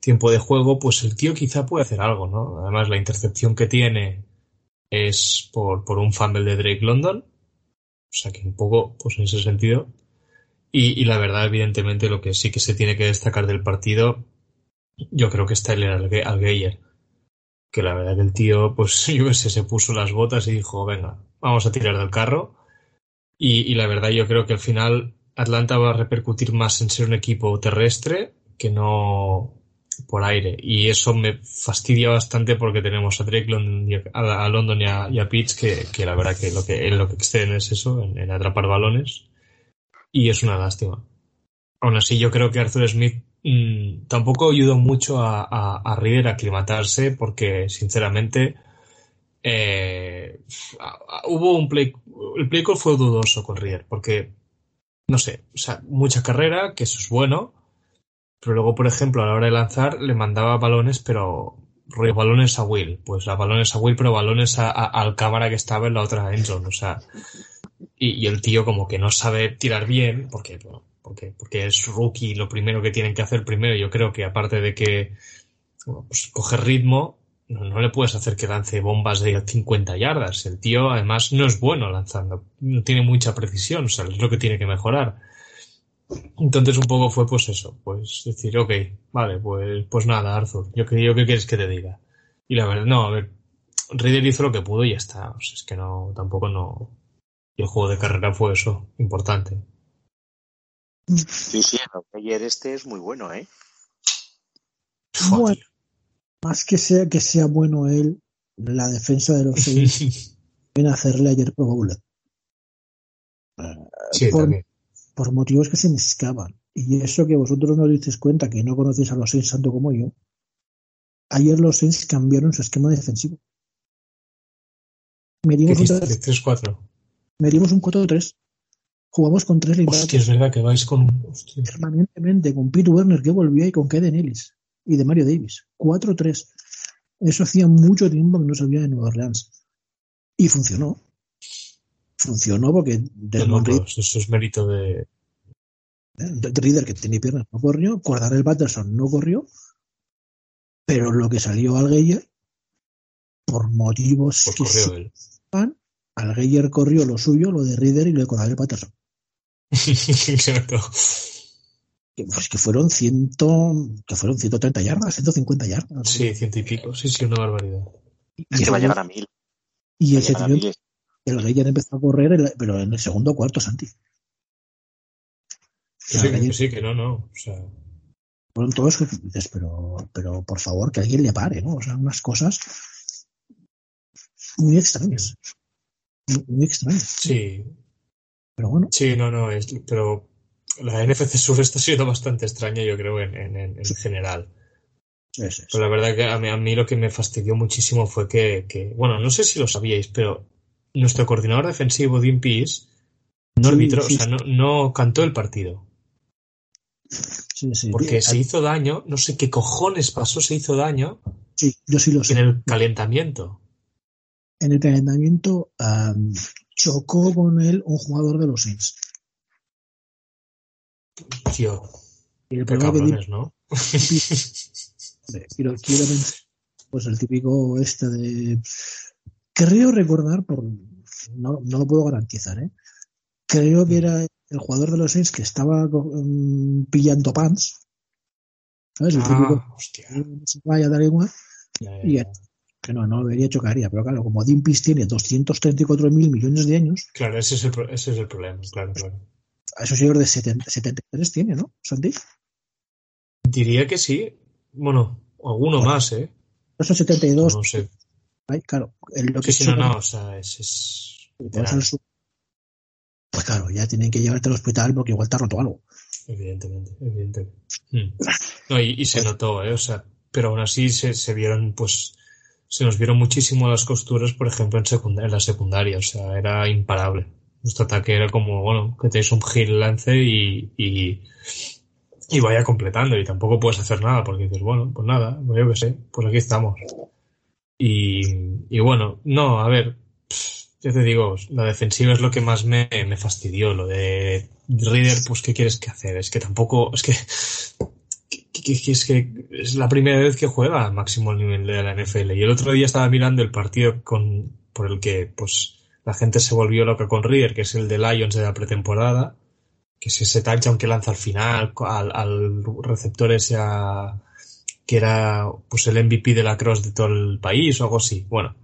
tiempo de juego, pues el tío quizá puede hacer algo, ¿no? Además, la intercepción que tiene es por, por un fumble de Drake London, o sea que un poco, pues en ese sentido. Y, la verdad, evidentemente, lo que sí que se tiene que destacar del partido, yo creo que es Tyler Alge- Algeyer. Que la verdad que el tío, pues se puso las botas y dijo, venga, vamos a tirar del carro. Y, y la verdad, yo creo que al final Atlanta va a repercutir más en ser un equipo terrestre que no por aire. Y eso me fastidia bastante porque tenemos a Drake London a, London y a, y Pitts que, que la verdad que lo que lo que exceden es eso, en atrapar balones. Y es una lástima. Aún así, yo creo que Arthur Smith mm, tampoco ayudó mucho a, a, a Reader a aclimatarse porque, sinceramente, eh, hubo un play, el play call fue dudoso con Reader porque, no sé, o sea, mucha carrera, que eso es bueno, pero luego, por ejemplo, a la hora de lanzar le mandaba balones, pero rollo balones a Will, pues a balones a Will, pero balones a- al cámara que estaba en la otra endzone, o sea, y, el tío como que no sabe tirar bien, porque, porque, porque es rookie, lo primero que tienen que hacer primero, yo creo que aparte de que bueno, pues, ritmo, no, le puedes hacer que lance bombas de 50 yardas. El tío además no es bueno lanzando, no tiene mucha precisión, o sea, es lo que tiene que mejorar. Entonces un poco fue pues eso, pues decir, ok, vale, pues, pues nada, Arthur, yo yo qué quieres que te diga. Y la verdad, no, a ver, Reader hizo lo que pudo y ya está. O sea, es que no, tampoco no. Y el juego de carrera fue eso, importante. Sí, sí, el ayer este es muy bueno, ¿eh? Bueno, más que sea que sea bueno él, la defensa de los Saints viene a hacerle ayer Pro Bowler. Sí, por, también. por motivos que se me escapan. Y eso que vosotros no dices cuenta, que no conocéis a los Saints tanto como yo. Ayer los Saints cambiaron su esquema defensivo. ¿Qué Medimos un, hiciste? tres- 3-4. Medimos un 4-3. Jugamos con tres Hostia, linebackers es verdad que vais con. hostia. permanentemente, con Pete Werner que volvía y con Kaden Ellis y de Mario Davis. 4-3. Eso hacía mucho tiempo que no sabía de Nueva Orleans. Y funcionó. Funcionó porque No, Desmond no, Reed, pues eso es mérito de. de Reader, que tenía piernas, no corrió. Cordarel Patterson no corrió. Pero lo que salió al Geyer, por motivos que sepan, al Geyer corrió lo suyo, lo de Reader y lo de Cordarel Patterson. Exacto. Que, pues que fueron ciento, que fueron 130 yardas, 150 yardas. Sí, ciento y pico. Sí, sí, una barbaridad. Y Es que va a llegar a mil. y ese tío. El Geyer empezó a correr, el- pero en el segundo cuarto, Santi. Sí, que sí, que no, no. O sea, Fueron todos que dices, pero, pero por favor, que alguien le pare, ¿no? O sea, unas cosas muy extrañas. Muy extrañas. sí, Pero bueno, sí, no, no. Es, pero la NFC Sur está siendo bastante extraña, yo creo, en, en, en- en general. es, es. Pero la verdad que a mí, a mí lo que me fastidió muchísimo fue que, que, bueno, no sé si lo sabíais, pero nuestro coordinador defensivo, Dean Pease, no Sí, arbitró, sí, o sea, no, no cantó el partido. Sí, sí. Porque se hizo daño, no sé qué cojones pasó, se hizo daño sí, yo sí lo sé. en el calentamiento. En el calentamiento am, chocó con él un jugador de los Saints. Tío, Y el problema que cabrones, ¿no? Hombre, quiero, quiero mencionar, pues el típico este de creo recordar por no, no lo puedo garantizar ¿eh? creo que era el jugador de los Saints que estaba mm, pillando pants ¿sabes? el típico Ah, hostia. se vaya dar igual Ya, ya, y ya. Que no, no debería chocaría pero claro como Dimpis tiene 234 mil millones de años Claro, ese es el, ese es el problema, claro, claro. a esos señor de 70 73 tiene ¿no? Santi Diría que sí. bueno, alguno Bueno. más, ¿eh? Esos 72, No sé. ay, claro, el- lo que Sí, no, no, o sea, es, es pues, pues claro, ya tienen que llevarte al hospital porque igual te ha roto algo. evidentemente, evidentemente. Mm. No, y, y se notó, ¿eh? O sea, pero aún así se, se vieron, pues, se nos vieron muchísimo las costuras, por ejemplo, en, en la secundaria, o sea, era imparable. Nuestro ataque era como, bueno, que tenéis un gil lance y, y, y vaya completando, y tampoco puedes hacer nada, porque dices, bueno, pues nada, pues yo sé, pues aquí estamos. Y, y bueno, no, a ver, ya te digo, la defensiva es lo que más me, me fastidió. Lo de Reader, pues, ¿qué quieres que hacer? Es que tampoco, es que, que- es que es la primera vez que juega a máximo nivel de la NFL. Y el otro día estaba mirando el partido con, por el que, pues, la gente se volvió loca con Reader, que es el de Lions de la pretemporada, que es ese touchdown que lanza al final al, al receptor ese a- que era, pues, el MVP de la cross de todo el país o algo así. Bueno.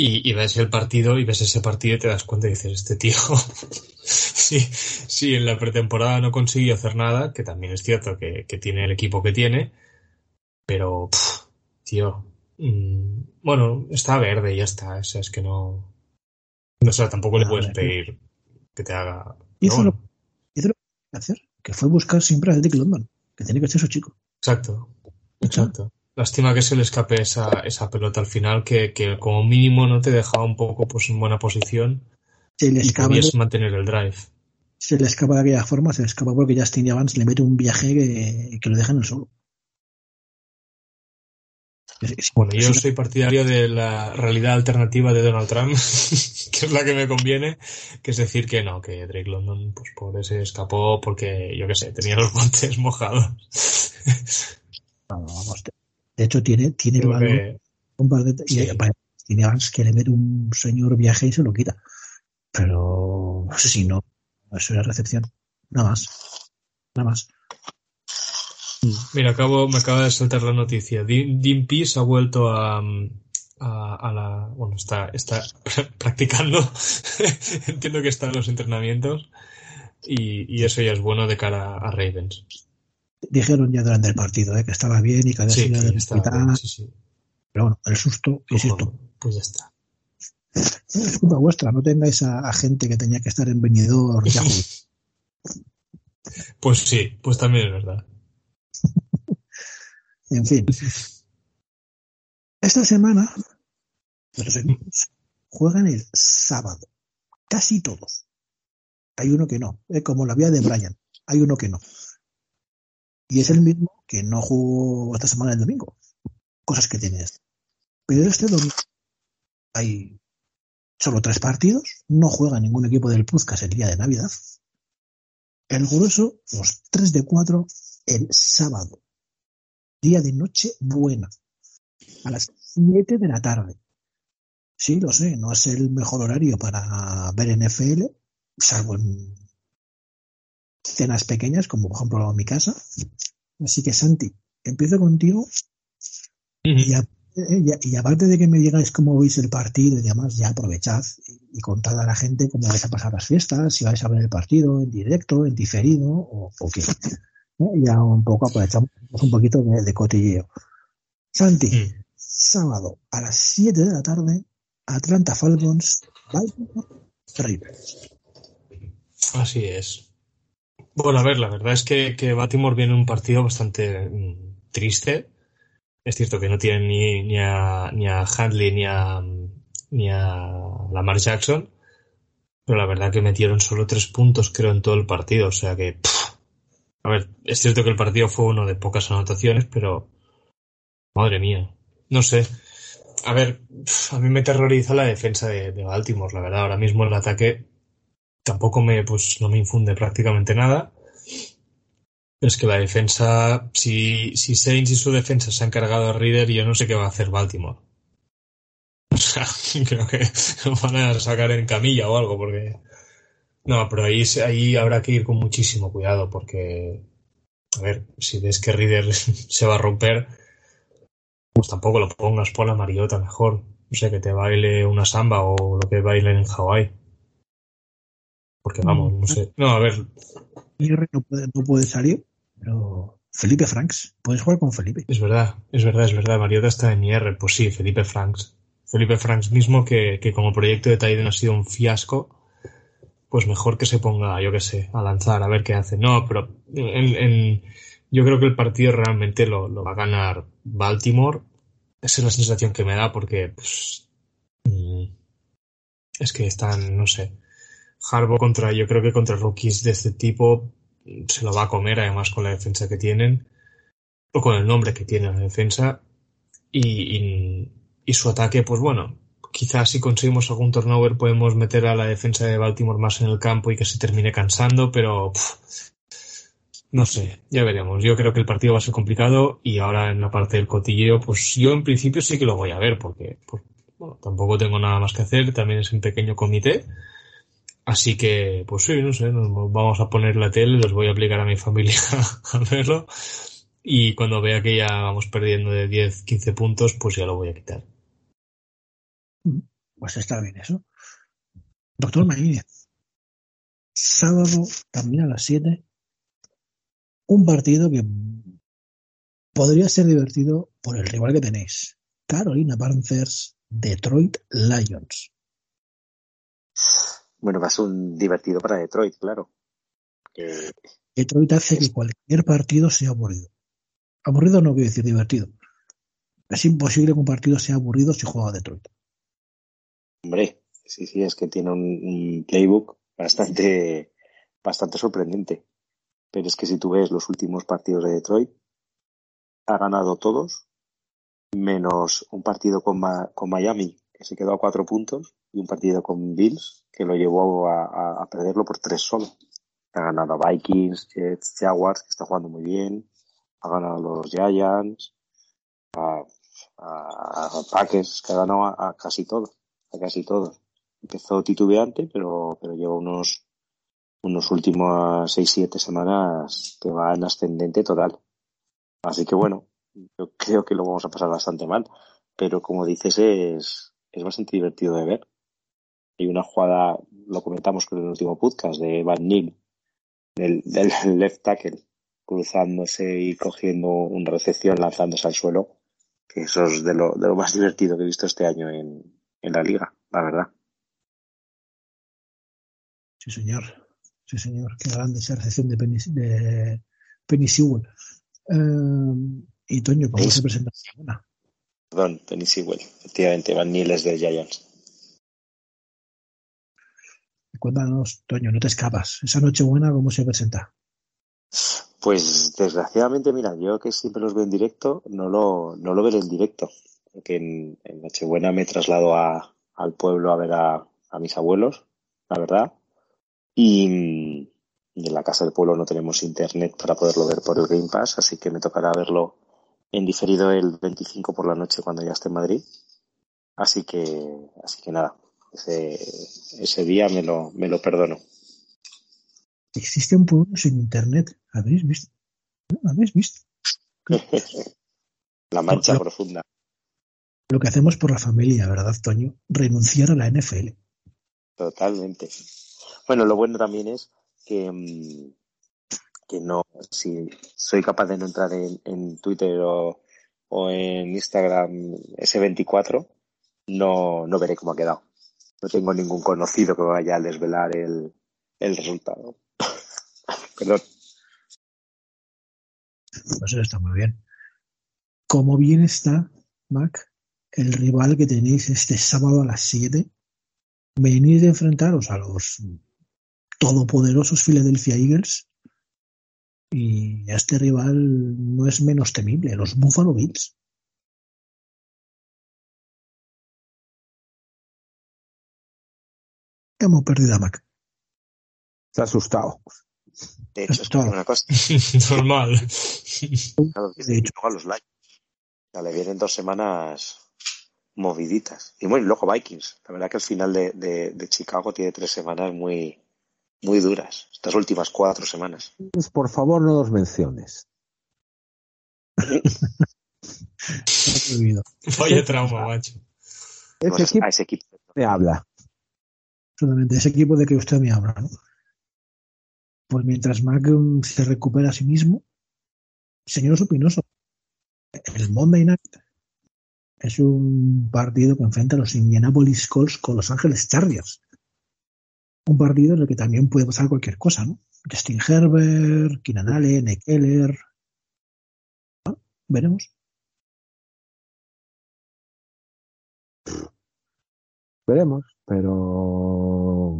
Y, y ves el partido y ves ese partido y te das cuenta y dices, este tío, sí, sí, en la pretemporada no consiguió hacer nada, que también es cierto que, que tiene el equipo que tiene, pero, pff, tío, mm, bueno, está verde y ya está, o sea, es que no, no sé, tampoco le A puedes pedir que te haga, Hizo pero lo, bueno, hizo lo que hacer, que fue buscar siempre al Dick London, que tenía que ser su chico. exacto, exacto. Lástima que se le escape esa, esa pelota al final, que, que como mínimo no te dejaba un poco pues en buena posición Se le y escapa, podías mantener el drive. se le escapa de aquella forma, se le escapa porque Justin Evans le mete un viaje que, que lo deja en el suelo. Bueno, yo soy partidario de la realidad alternativa de Donald Trump, que es la que me conviene, que es decir que no, que Drake London, pues pobre, se escapó porque, yo qué sé, tenía los guantes mojados. no, vamos, de- hecho, tiene, tiene el balón que- un par de- Sí. y para- tiene Evans que le mete un señor viaje y se lo quita. Pero si no, eso era recepción. Nada más. Nada más. Mira, acabo, me acaba de saltar la noticia. Dean Pease ha vuelto a, a, a la, bueno, está, está practicando. Entiendo que está en los entrenamientos. Y, y eso ya es bueno de cara a Ravens. Dijeron ya durante el partido ¿eh? que estaba bien y que había que del hospital. Pero bueno, el susto, insisto, Pues ya está. es culpa vuestra. No tengáis a, a gente que tenía que estar en venidor. Pues sí, pues también es verdad. En fin. Esta semana los equipos juegan el sábado. Casi todos. Hay uno que no. Es como la vía de Brian. Hay uno que no. Y es el mismo que no jugó esta semana el domingo. Cosas que tiene este. Pero este domingo hay solo tres partidos. No juega ningún equipo del Puzcas el día de Navidad. El grueso, los tres de cuatro, el sábado día de noche buena, a las 7 de la tarde. Sí, lo sé, no es el mejor horario para ver NFL, salvo en cenas pequeñas, como por ejemplo en mi casa. Así que Santi, empiezo contigo y, a- eh, y- y aparte de que me digáis cómo veis el partido y demás, ya aprovechad y, y contad a la gente cómo vais a pasar las fiestas, si vais a ver el partido en directo, en diferido o, o qué. ¿eh? Ya un poco aprovechamos un poquito de, de cotilleo. Santi, sábado a las 7 de la tarde, Atlanta Falcons, Baltimore Ravens. Así es. Bueno, a ver, la verdad es que, que Baltimore viene un partido bastante mm, triste. Es cierto que no tienen ni, ni, a, ni a Handley ni a, ni a Lamar Jackson, pero la verdad que metieron solo tres puntos, creo, en todo el partido. O sea que, pff, a ver, es cierto que el partido fue uno de pocas anotaciones, pero madre mía, no sé. A ver, a mí me terroriza la defensa de, de Baltimore, la verdad. Ahora mismo el ataque tampoco me, pues, no me infunde prácticamente nada. Es que la defensa, si, si Saints y su defensa se han cargado a Reader, yo no sé qué va a hacer Baltimore. O sea, creo que lo van a sacar en camilla o algo, porque. No, pero ahí, ahí habrá que ir con muchísimo cuidado, porque. A ver, si ves que Reader se va a romper, pues tampoco lo pongas por la Mariota mejor. No sé, que te baile una samba o lo que bailen en Hawái. Porque vamos, no sé. No, a ver, no puede, no puede salir, pero Felipe Franks. Puedes jugar con Felipe. Es verdad, es verdad, es verdad. Mariota está en IR. Pues sí, Felipe Franks. Felipe Franks mismo, que, que como proyecto de Tiden ha sido un fiasco, pues mejor que se ponga, yo qué sé, a lanzar, a ver qué hace. No, pero en, en- yo creo que el partido realmente lo, lo va a ganar Baltimore. Esa es la sensación que me da porque pues, mm, es que están, no sé, Harbaugh contra, yo creo que contra rookies de este tipo mm, se lo va a comer, además con la defensa que tienen, o con el nombre que tiene la defensa, y, y, su ataque, pues bueno, quizás si conseguimos algún turnover podemos meter a la defensa de Baltimore más en el campo y que se termine cansando, pero pff, no sé, ya veremos. Yo creo que el partido va a ser complicado y ahora en la parte del cotilleo, pues yo en principio sí que lo voy a ver porque pues, tampoco tengo nada más que hacer, también es un pequeño comité. Así que, pues sí, no sé, nos vamos a poner la tele, los voy a aplicar a mi familia a verlo. Y cuando vea que ya vamos perdiendo de 10, 15 puntos, pues ya lo voy a quitar. Pues está bien eso. Doctor Maínez. Sábado, también a las 7. Un partido que podría ser divertido por el rival que tenéis. Carolina Panthers, Detroit Lions. Bueno, va a ser un divertido para Detroit, claro. Eh, Detroit hace que cualquier partido sea aburrido. Aburrido no quiero decir divertido. Es imposible que un partido sea aburrido si juega Detroit. hombre, sí, sí, es que tiene un, un playbook bastante, bastante sorprendente. Pero es que si tú ves los últimos partidos de Detroit, ha ganado todos, menos un partido con, Ma- con Miami, que se quedó a cuatro puntos, y un partido con Bills, que lo llevó a, a- perderlo por tres solo. Ha ganado a Vikings, Jets, Jaguars, que está jugando muy bien. Ha ganado a los Giants, a, a, Packers, que ha ganado a, casi todos. A casi todos. Empezó titubeante, pero, pero lleva unos, unos últimos seis, siete semanas que van ascendente total. Así que bueno, yo creo que lo vamos a pasar bastante mal. Pero como dices, es, es bastante divertido de ver. Hay una jugada, lo comentamos con el último podcast, de Van Neal, del, del left tackle, cruzándose y cogiendo una recepción, lanzándose al suelo, que eso es de lo, de lo más divertido que he visto este año en, en la liga, la verdad. Sí, señor. Sí, señor. Qué grande esa recepción de Penny, de Penny Sewell. Eh, y Toño, ¿cómo se presenta? Perdón, Penny Sewell, efectivamente, Van Neal es de Giants. Cuéntanos, Toño, no te escapas. Esa Nochebuena, ¿cómo se presenta? Pues desgraciadamente, mira, yo que siempre los veo en directo, no lo, no lo veré en directo. Porque en, en Nochebuena me traslado a, al pueblo a ver a, mis abuelos, la verdad. Y, y en la casa del pueblo no tenemos internet para poderlo ver por el Game Pass, así que me tocará verlo en diferido el 25 por la noche cuando ya esté en Madrid. Así que, así que nada, ese, ese día me lo, me lo perdono. Existe un pueblo sin internet. ¿Habéis visto? ¿Habéis visto? La mancha Lo- profunda. Lo que hacemos por la familia, ¿verdad, Toño? Renunciar a la NFL. Totalmente. Bueno, lo bueno también es que, mm, que no, si soy capaz de no entrar en, en Twitter o, o en Instagram S24, no, no veré cómo ha quedado. No tengo ningún conocido que vaya a desvelar el, el resultado. Perdón. Pues eso está muy bien. Como bien está, Mac, el rival que tenéis este sábado a las 7, venís de enfrentaros a los todopoderosos Philadelphia Eagles y este rival no es menos temible, los Buffalo Bills. Hemos perdido a Mac. Se ha asustado. De hecho, Eso todo. una cosa, Normal. claro, De hecho. luego a los Lions. Ya le vienen dos semanas moviditas. Y bueno, y luego Vikings. La verdad que el final de, de, de Chicago tiene tres semanas muy, muy duras. Estas últimas cuatro semanas. Pues, Por favor, no los menciones. Está. Vaya trauma, macho. Ese Pues equipo a ese equipo. me habla. Absolutamente. Ese equipo de que usted me habla, ¿no? Pues mientras Mac mm, se recupera a sí mismo, señor Supinoso, el Monday Night es un partido que enfrenta a los Indianapolis Colts con Los Ángeles Chargers. Un partido en el que también puede pasar cualquier cosa, ¿no? Justin Herbert, Keenan Allen, Ekeler. ¿No? Veremos. Veremos, pero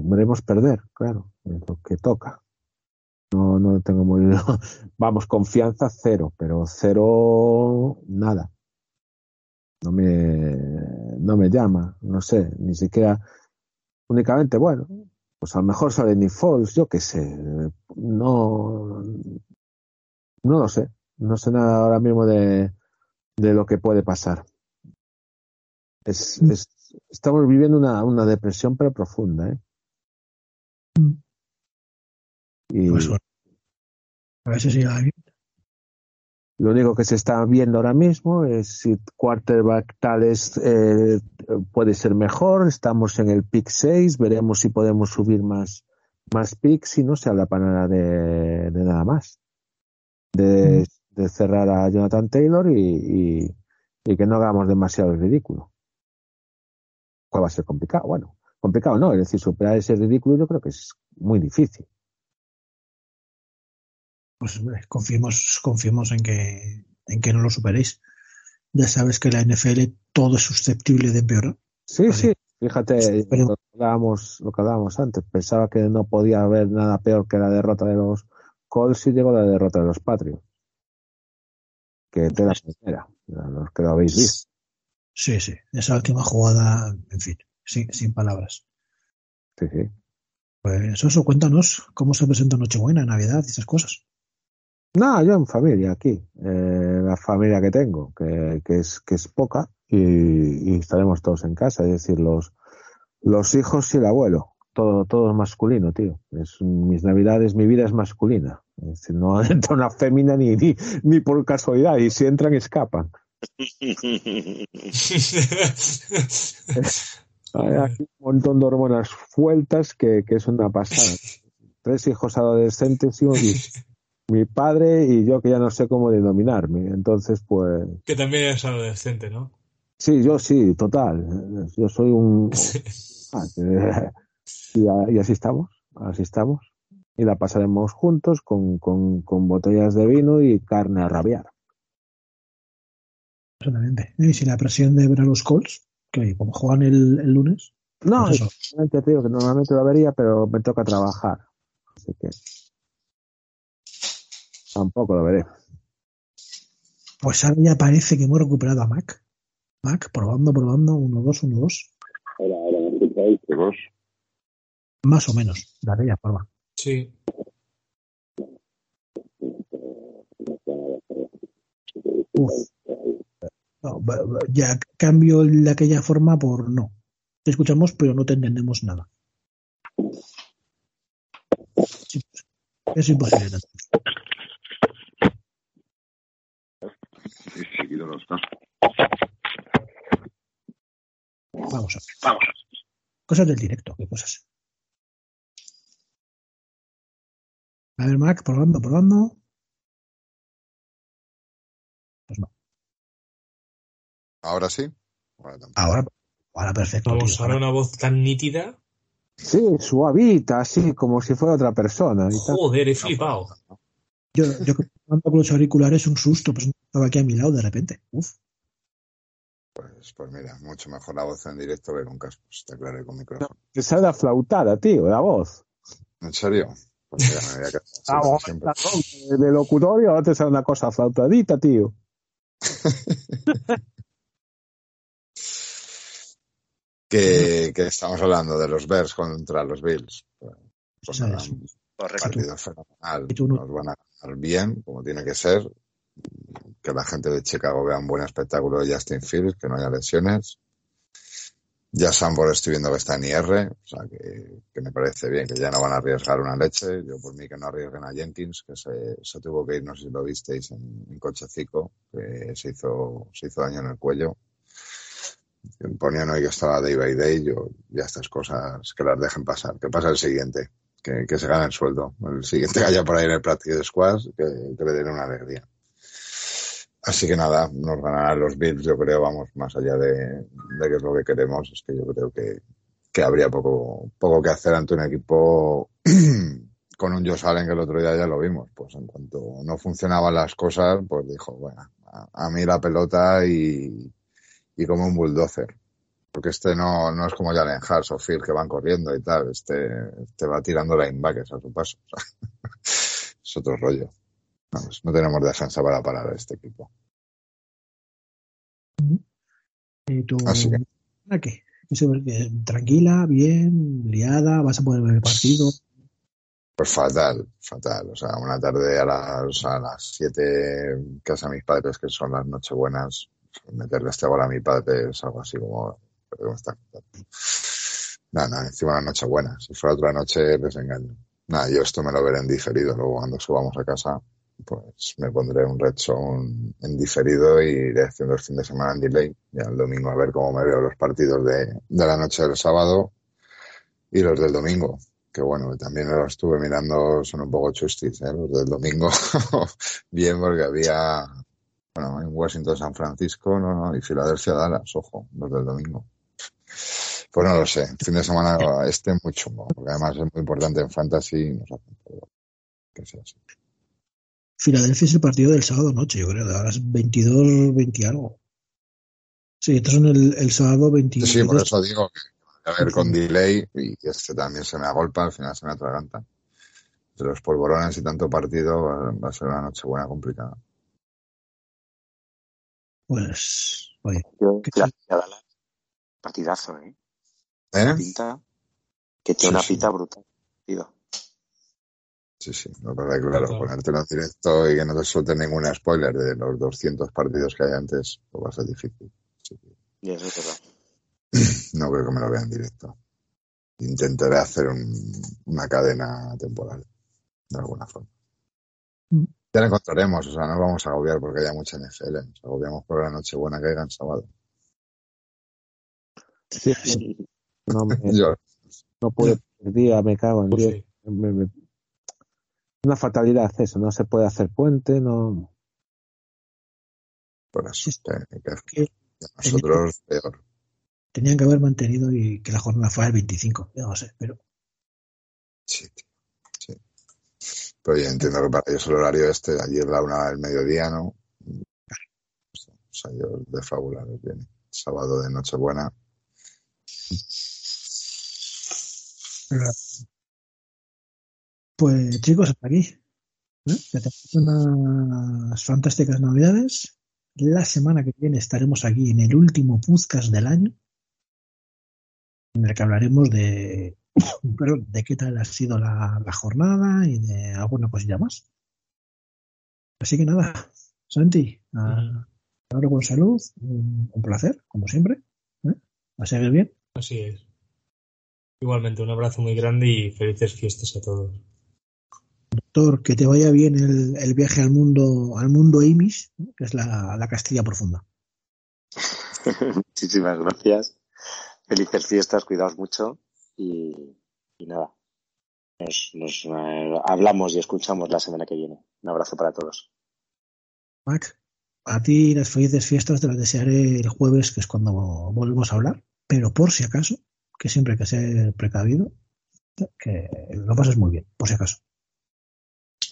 veremos perder, claro, es lo que toca. No, no tengo muy. Vamos, confianza cero, pero cero nada. No me, no me llama, no sé, ni siquiera. Únicamente, bueno, pues a lo mejor sale ni Falls, yo qué sé. No, no lo sé. No sé nada ahora mismo de, de lo que puede pasar. Es, es, estamos viviendo una, una depresión pero profunda, ¿eh? Y Pues bueno. A ver si sigue bien. lo único que se está viendo ahora mismo es si quarterback tales eh, puede ser mejor. Estamos en el pick 6, veremos si podemos subir más, más picks y no se habla para nada de, de nada más. De, de cerrar a Jonathan Taylor y, y, y que no hagamos demasiado el ridículo. ¿Cuál va a ser complicado? Bueno, complicado no, es decir, superar ese ridículo yo creo que es muy difícil. Pues hombre, confiemos, confiemos en que, en que no lo superéis. Ya sabes que la NFL todo es susceptible de empeorar. Sí, Vale. sí, fíjate lo que, hablábamos, lo que hablábamos antes. Pensaba que no podía haber nada peor que la derrota de los Colts y llegó la derrota de los Patriots. Que te la primera, los que lo habéis visto. Sí, sí. Esa última jugada, en fin, sin, sin palabras. Sí, sí. Pues eso, cuéntanos cómo se presenta Nochebuena, Navidad y esas cosas. No, yo en familia aquí, eh, la familia que tengo, que, que es que es poca y, y estaremos todos en casa, es decir, los los hijos y el abuelo, todo todo es masculino, tío. Es mis navidades, mi vida es masculina, es decir, no entra una fémina ni, ni ni por casualidad y si entran escapan. Hay aquí un montón de hormonas sueltas que, que es una pasada. Tres hijos adolescentes y, un- mi padre y yo que ya no sé cómo denominarme. Entonces, pues, que también eres adolescente, ¿no? sí, yo sí, total. Yo soy un... Ah, eh, y, así estamos, así estamos. Y la pasaremos juntos con, con, con botellas de vino y carne a rabiar. Exactamente. Y si la presión de ver a los Colts, que como juegan el, el lunes, No, Pues eso. normalmente te digo que normalmente lo vería, pero me toca trabajar. Así que tampoco lo veré. pues ahora ya parece que hemos recuperado a Mac. Mac, probando, probando, 1, 2, 1, 2. Ahora, ahora, ¿me escucháis? Chicos, Más o menos. De aquella forma. Sí. Uf. Ya cambio de aquella forma por no. Te escuchamos, pero no te entendemos nada. Es imposible. Vamos a ver. Vamos a ver. Cosas del directo, qué cosas. A ver, Mac, probando, probando. Ahora sí. Ahora. Ahora, ahora perfecto. Vamos, tío. ahora una voz tan nítida. Sí, suavita, así como si fuera otra persona. Joder, he flipado. Yo, yo con los auriculares un susto, pues estaba aquí a mi lado de repente. Uf. Pues, pues mira, mucho mejor la voz en directo que con cascos, está claro, con micrófono. Te sale aflautada, tío, la voz. ¿En serio? Pues ya me voy a quedar así La para voz siempre. de locutorio ahora te sale una cosa aflautadita, tío. Que, que estamos hablando de los Bears contra los Bills. Pues, nada, es. un Correcto. partido fenomenal. Nos van a ganar bien, como tiene que ser. Que la gente de Chicago vea un buen espectáculo de Justin Fields, que no haya lesiones. Ya Sambor estoy viendo que está en IR, o sea que, que me parece bien, que ya no van a arriesgar una leche. Yo por mí que no arriesguen a Jenkins, que se, se tuvo que ir, no sé si lo visteis, en, en cochecico, que se hizo, se hizo daño en el cuello. Ponían hoy que estaba day by day, yo ya estas cosas que las dejen pasar, que pasa el siguiente, que, que se gane el sueldo. El siguiente que haya por ahí en el practice squad, que, que le den una alegría. Así que nada, nos ganarán los Bills, yo creo, vamos, más allá de, de que es lo que queremos, es que yo creo que, que habría poco, poco que hacer ante un equipo con un Josh Allen que el otro día ya lo vimos. Pues en cuanto no funcionaban las cosas, pues dijo, bueno, a, a mí la pelota y, y como un bulldozer. Porque este no, no es como Jalen Hurts o Phil que van corriendo y tal. Este, este va tirando linebackers a su paso. es otro rollo. Vamos, no tenemos defensa para parar a este equipo. ¿Y tu Así que- ¿a qué? Tranquila, bien, liada, vas a poder ver el partido. Pues fatal, fatal. O sea, una tarde a las, a las siete en casa de mis padres, que son las nochebuenas, meterle este gol a mi padre es algo así como, ¿pero qué me está? Nada, nada, encima la noche buena. Si fuera otra noche, les engaño. Nada, yo esto me lo veré en diferido. Luego cuando subamos a casa, pues me pondré un red zone en diferido y iré haciendo el fin de semana en delay. Ya el domingo a ver cómo me veo los partidos de, de la noche del sábado y los del domingo. Que bueno, también los estuve mirando, son un poco chustis, ¿eh? los del domingo. Bien, porque había, bueno, en Washington, San Francisco, no, no, y Filadelfia, Dallas, ojo, los del domingo. Pues no lo sé, el fin de semana este muy chungo, porque además es muy importante en fantasy y nos hacen todo. Que sea así. Filadelfia es el partido del sábado noche, yo creo, de ahora es 22, 20 y algo. Sí, estos son el, el sábado 22. Sí, por eso digo que a ver con delay y este también se me agolpa, al final se me atraganta. De los polvorones y tanto partido va, va a ser una noche buena complicada. Pues, oye, Yo, ¿Qué la tal? a Dallas, partidazo, ¿eh? ¿Eh? Pinta, que Sí, tiene una sí. pinta brutal. tío. Sí, sí, que, claro, Total. ponértelo en directo y que no te suelten ningún spoiler de los 200 partidos que hay antes, pues va a ser difícil. Que Y eso es verdad. no creo que me lo vea en directo. Intentaré hacer un- una cadena temporal, de alguna forma. Mm. Ya lo encontraremos, o sea, no vamos a agobiar porque haya mucha NFL, nos agobiamos por la noche buena que haya en sábado. Sí, no, me, Yo, no pude el día, me cago en Pues sí. Me- me- Una fatalidad eso, no se puede hacer puente, no. por Sí. que- nosotros peor. tenían que haber mantenido y que la jornada fuera el 25, yo no sé, pero Sí, tío, sí. Pero entiendo que para ellos el horario este, allí es la una del mediodía, ¿no? O sea, yo de fábula les viene. Sábado de Nochebuena. Pues chicos, hasta aquí. ¿eh? Que tengáis unas fantásticas navidades. La semana que viene estaremos aquí en el último podcast del año, en el que hablaremos de, perdón, de qué tal ha sido la, la jornada y de alguna cosilla más. Así que nada, Santi, a, ahora con salud, un, un placer, como siempre. ¿eh? A seguir bien. Así es. Igualmente, un abrazo muy grande y felices fiestas a todos. Doctor, que te vaya bien el, el viaje al mundo, al mundo Amish, que es la, la Castilla profunda. Muchísimas gracias. Felices fiestas, cuidaos mucho y, y nada. Nos, nos, eh, hablamos y escuchamos la semana que viene. Un abrazo para todos. Mac, a ti las felices fiestas te las desearé el jueves, que es cuando volvemos a hablar, pero por si acaso, que siempre hay que ser precavido, que lo pases muy bien, por si acaso.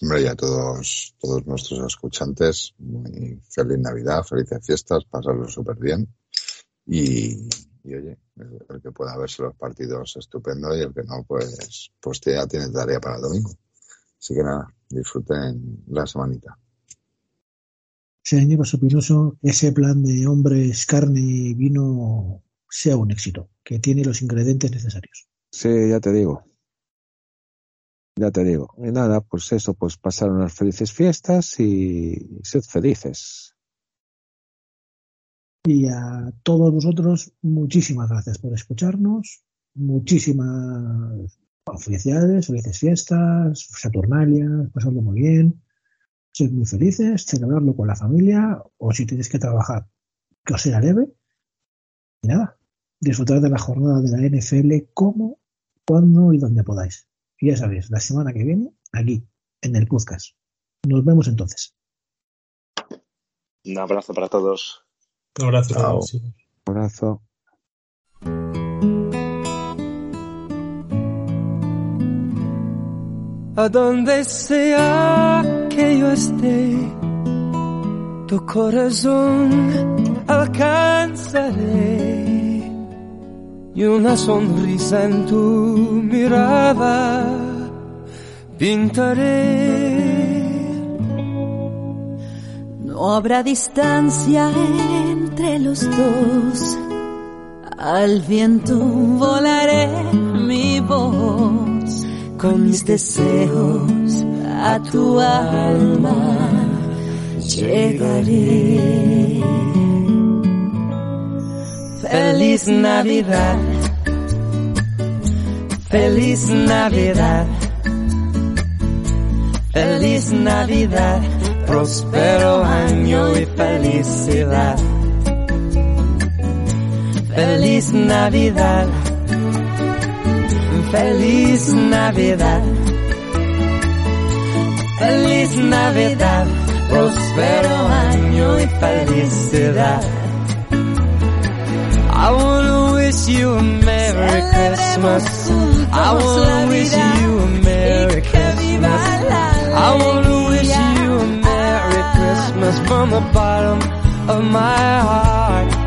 Hombre, y a todos, todos nuestros escuchantes, muy feliz Navidad, felices fiestas, pasarlo súper bien. Y, y oye, el, que pueda verse los partidos estupendo y el que no, pues, pues ya tiene tarea para el domingo. Así que nada, disfruten la semanita. Señor Sopinoso, ese plan de hombres, carne y vino sea un éxito, que tiene los ingredientes necesarios. Sí, ya te digo. Ya te digo. Y nada, pues eso, pues pasar unas felices fiestas y sed felices. Y a todos vosotros, muchísimas gracias por escucharnos. Muchísimas felicidades, felices fiestas, Saturnalias, pasadlo muy bien. Sed muy felices, celebrarlo con la familia o si tenéis que trabajar, que os sea leve. Y nada, disfrutar de la jornada de la NFL como, cuando y donde podáis. Y ya sabéis, la semana que viene, aquí, en el podcast. Nos vemos entonces. Un abrazo para todos. Un abrazo. Chao. Un abrazo. A donde sea que yo esté, tu corazón alcanzaré y una sonrisa en tu mirada pintaré. No habrá distancia entre los dos. Al viento volaré mi voz con mis deseos a tu alma llegaré. Feliz Navidad, feliz Navidad, feliz Navidad, próspero año y felicidad. Feliz Navidad, feliz Navidad, feliz Navidad, próspero año y felicidad. I wanna wish you a Merry Christmas. I wanna wish you a Merry Christmas. I wanna wish you a Merry Christmas from the bottom of my heart.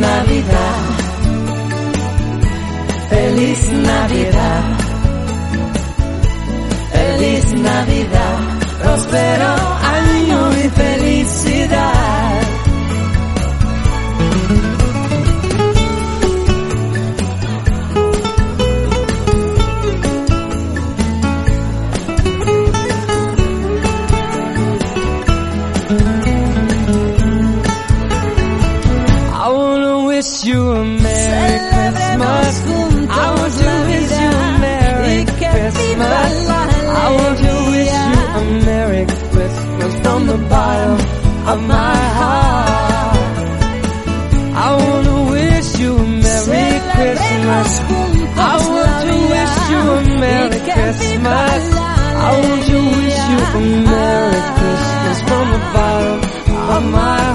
Navidad. Feliz Navidad. Feliz Navidad. Próspero año y felicidad. The bottom of my heart. I wanna wish you a Merry Christmas. I want to wish you a Merry Christmas. I want to wish you a Merry Christmas from the bottom of my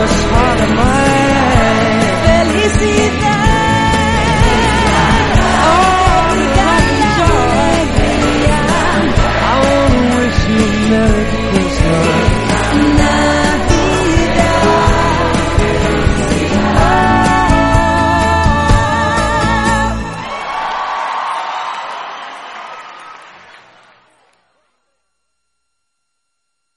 was hard of my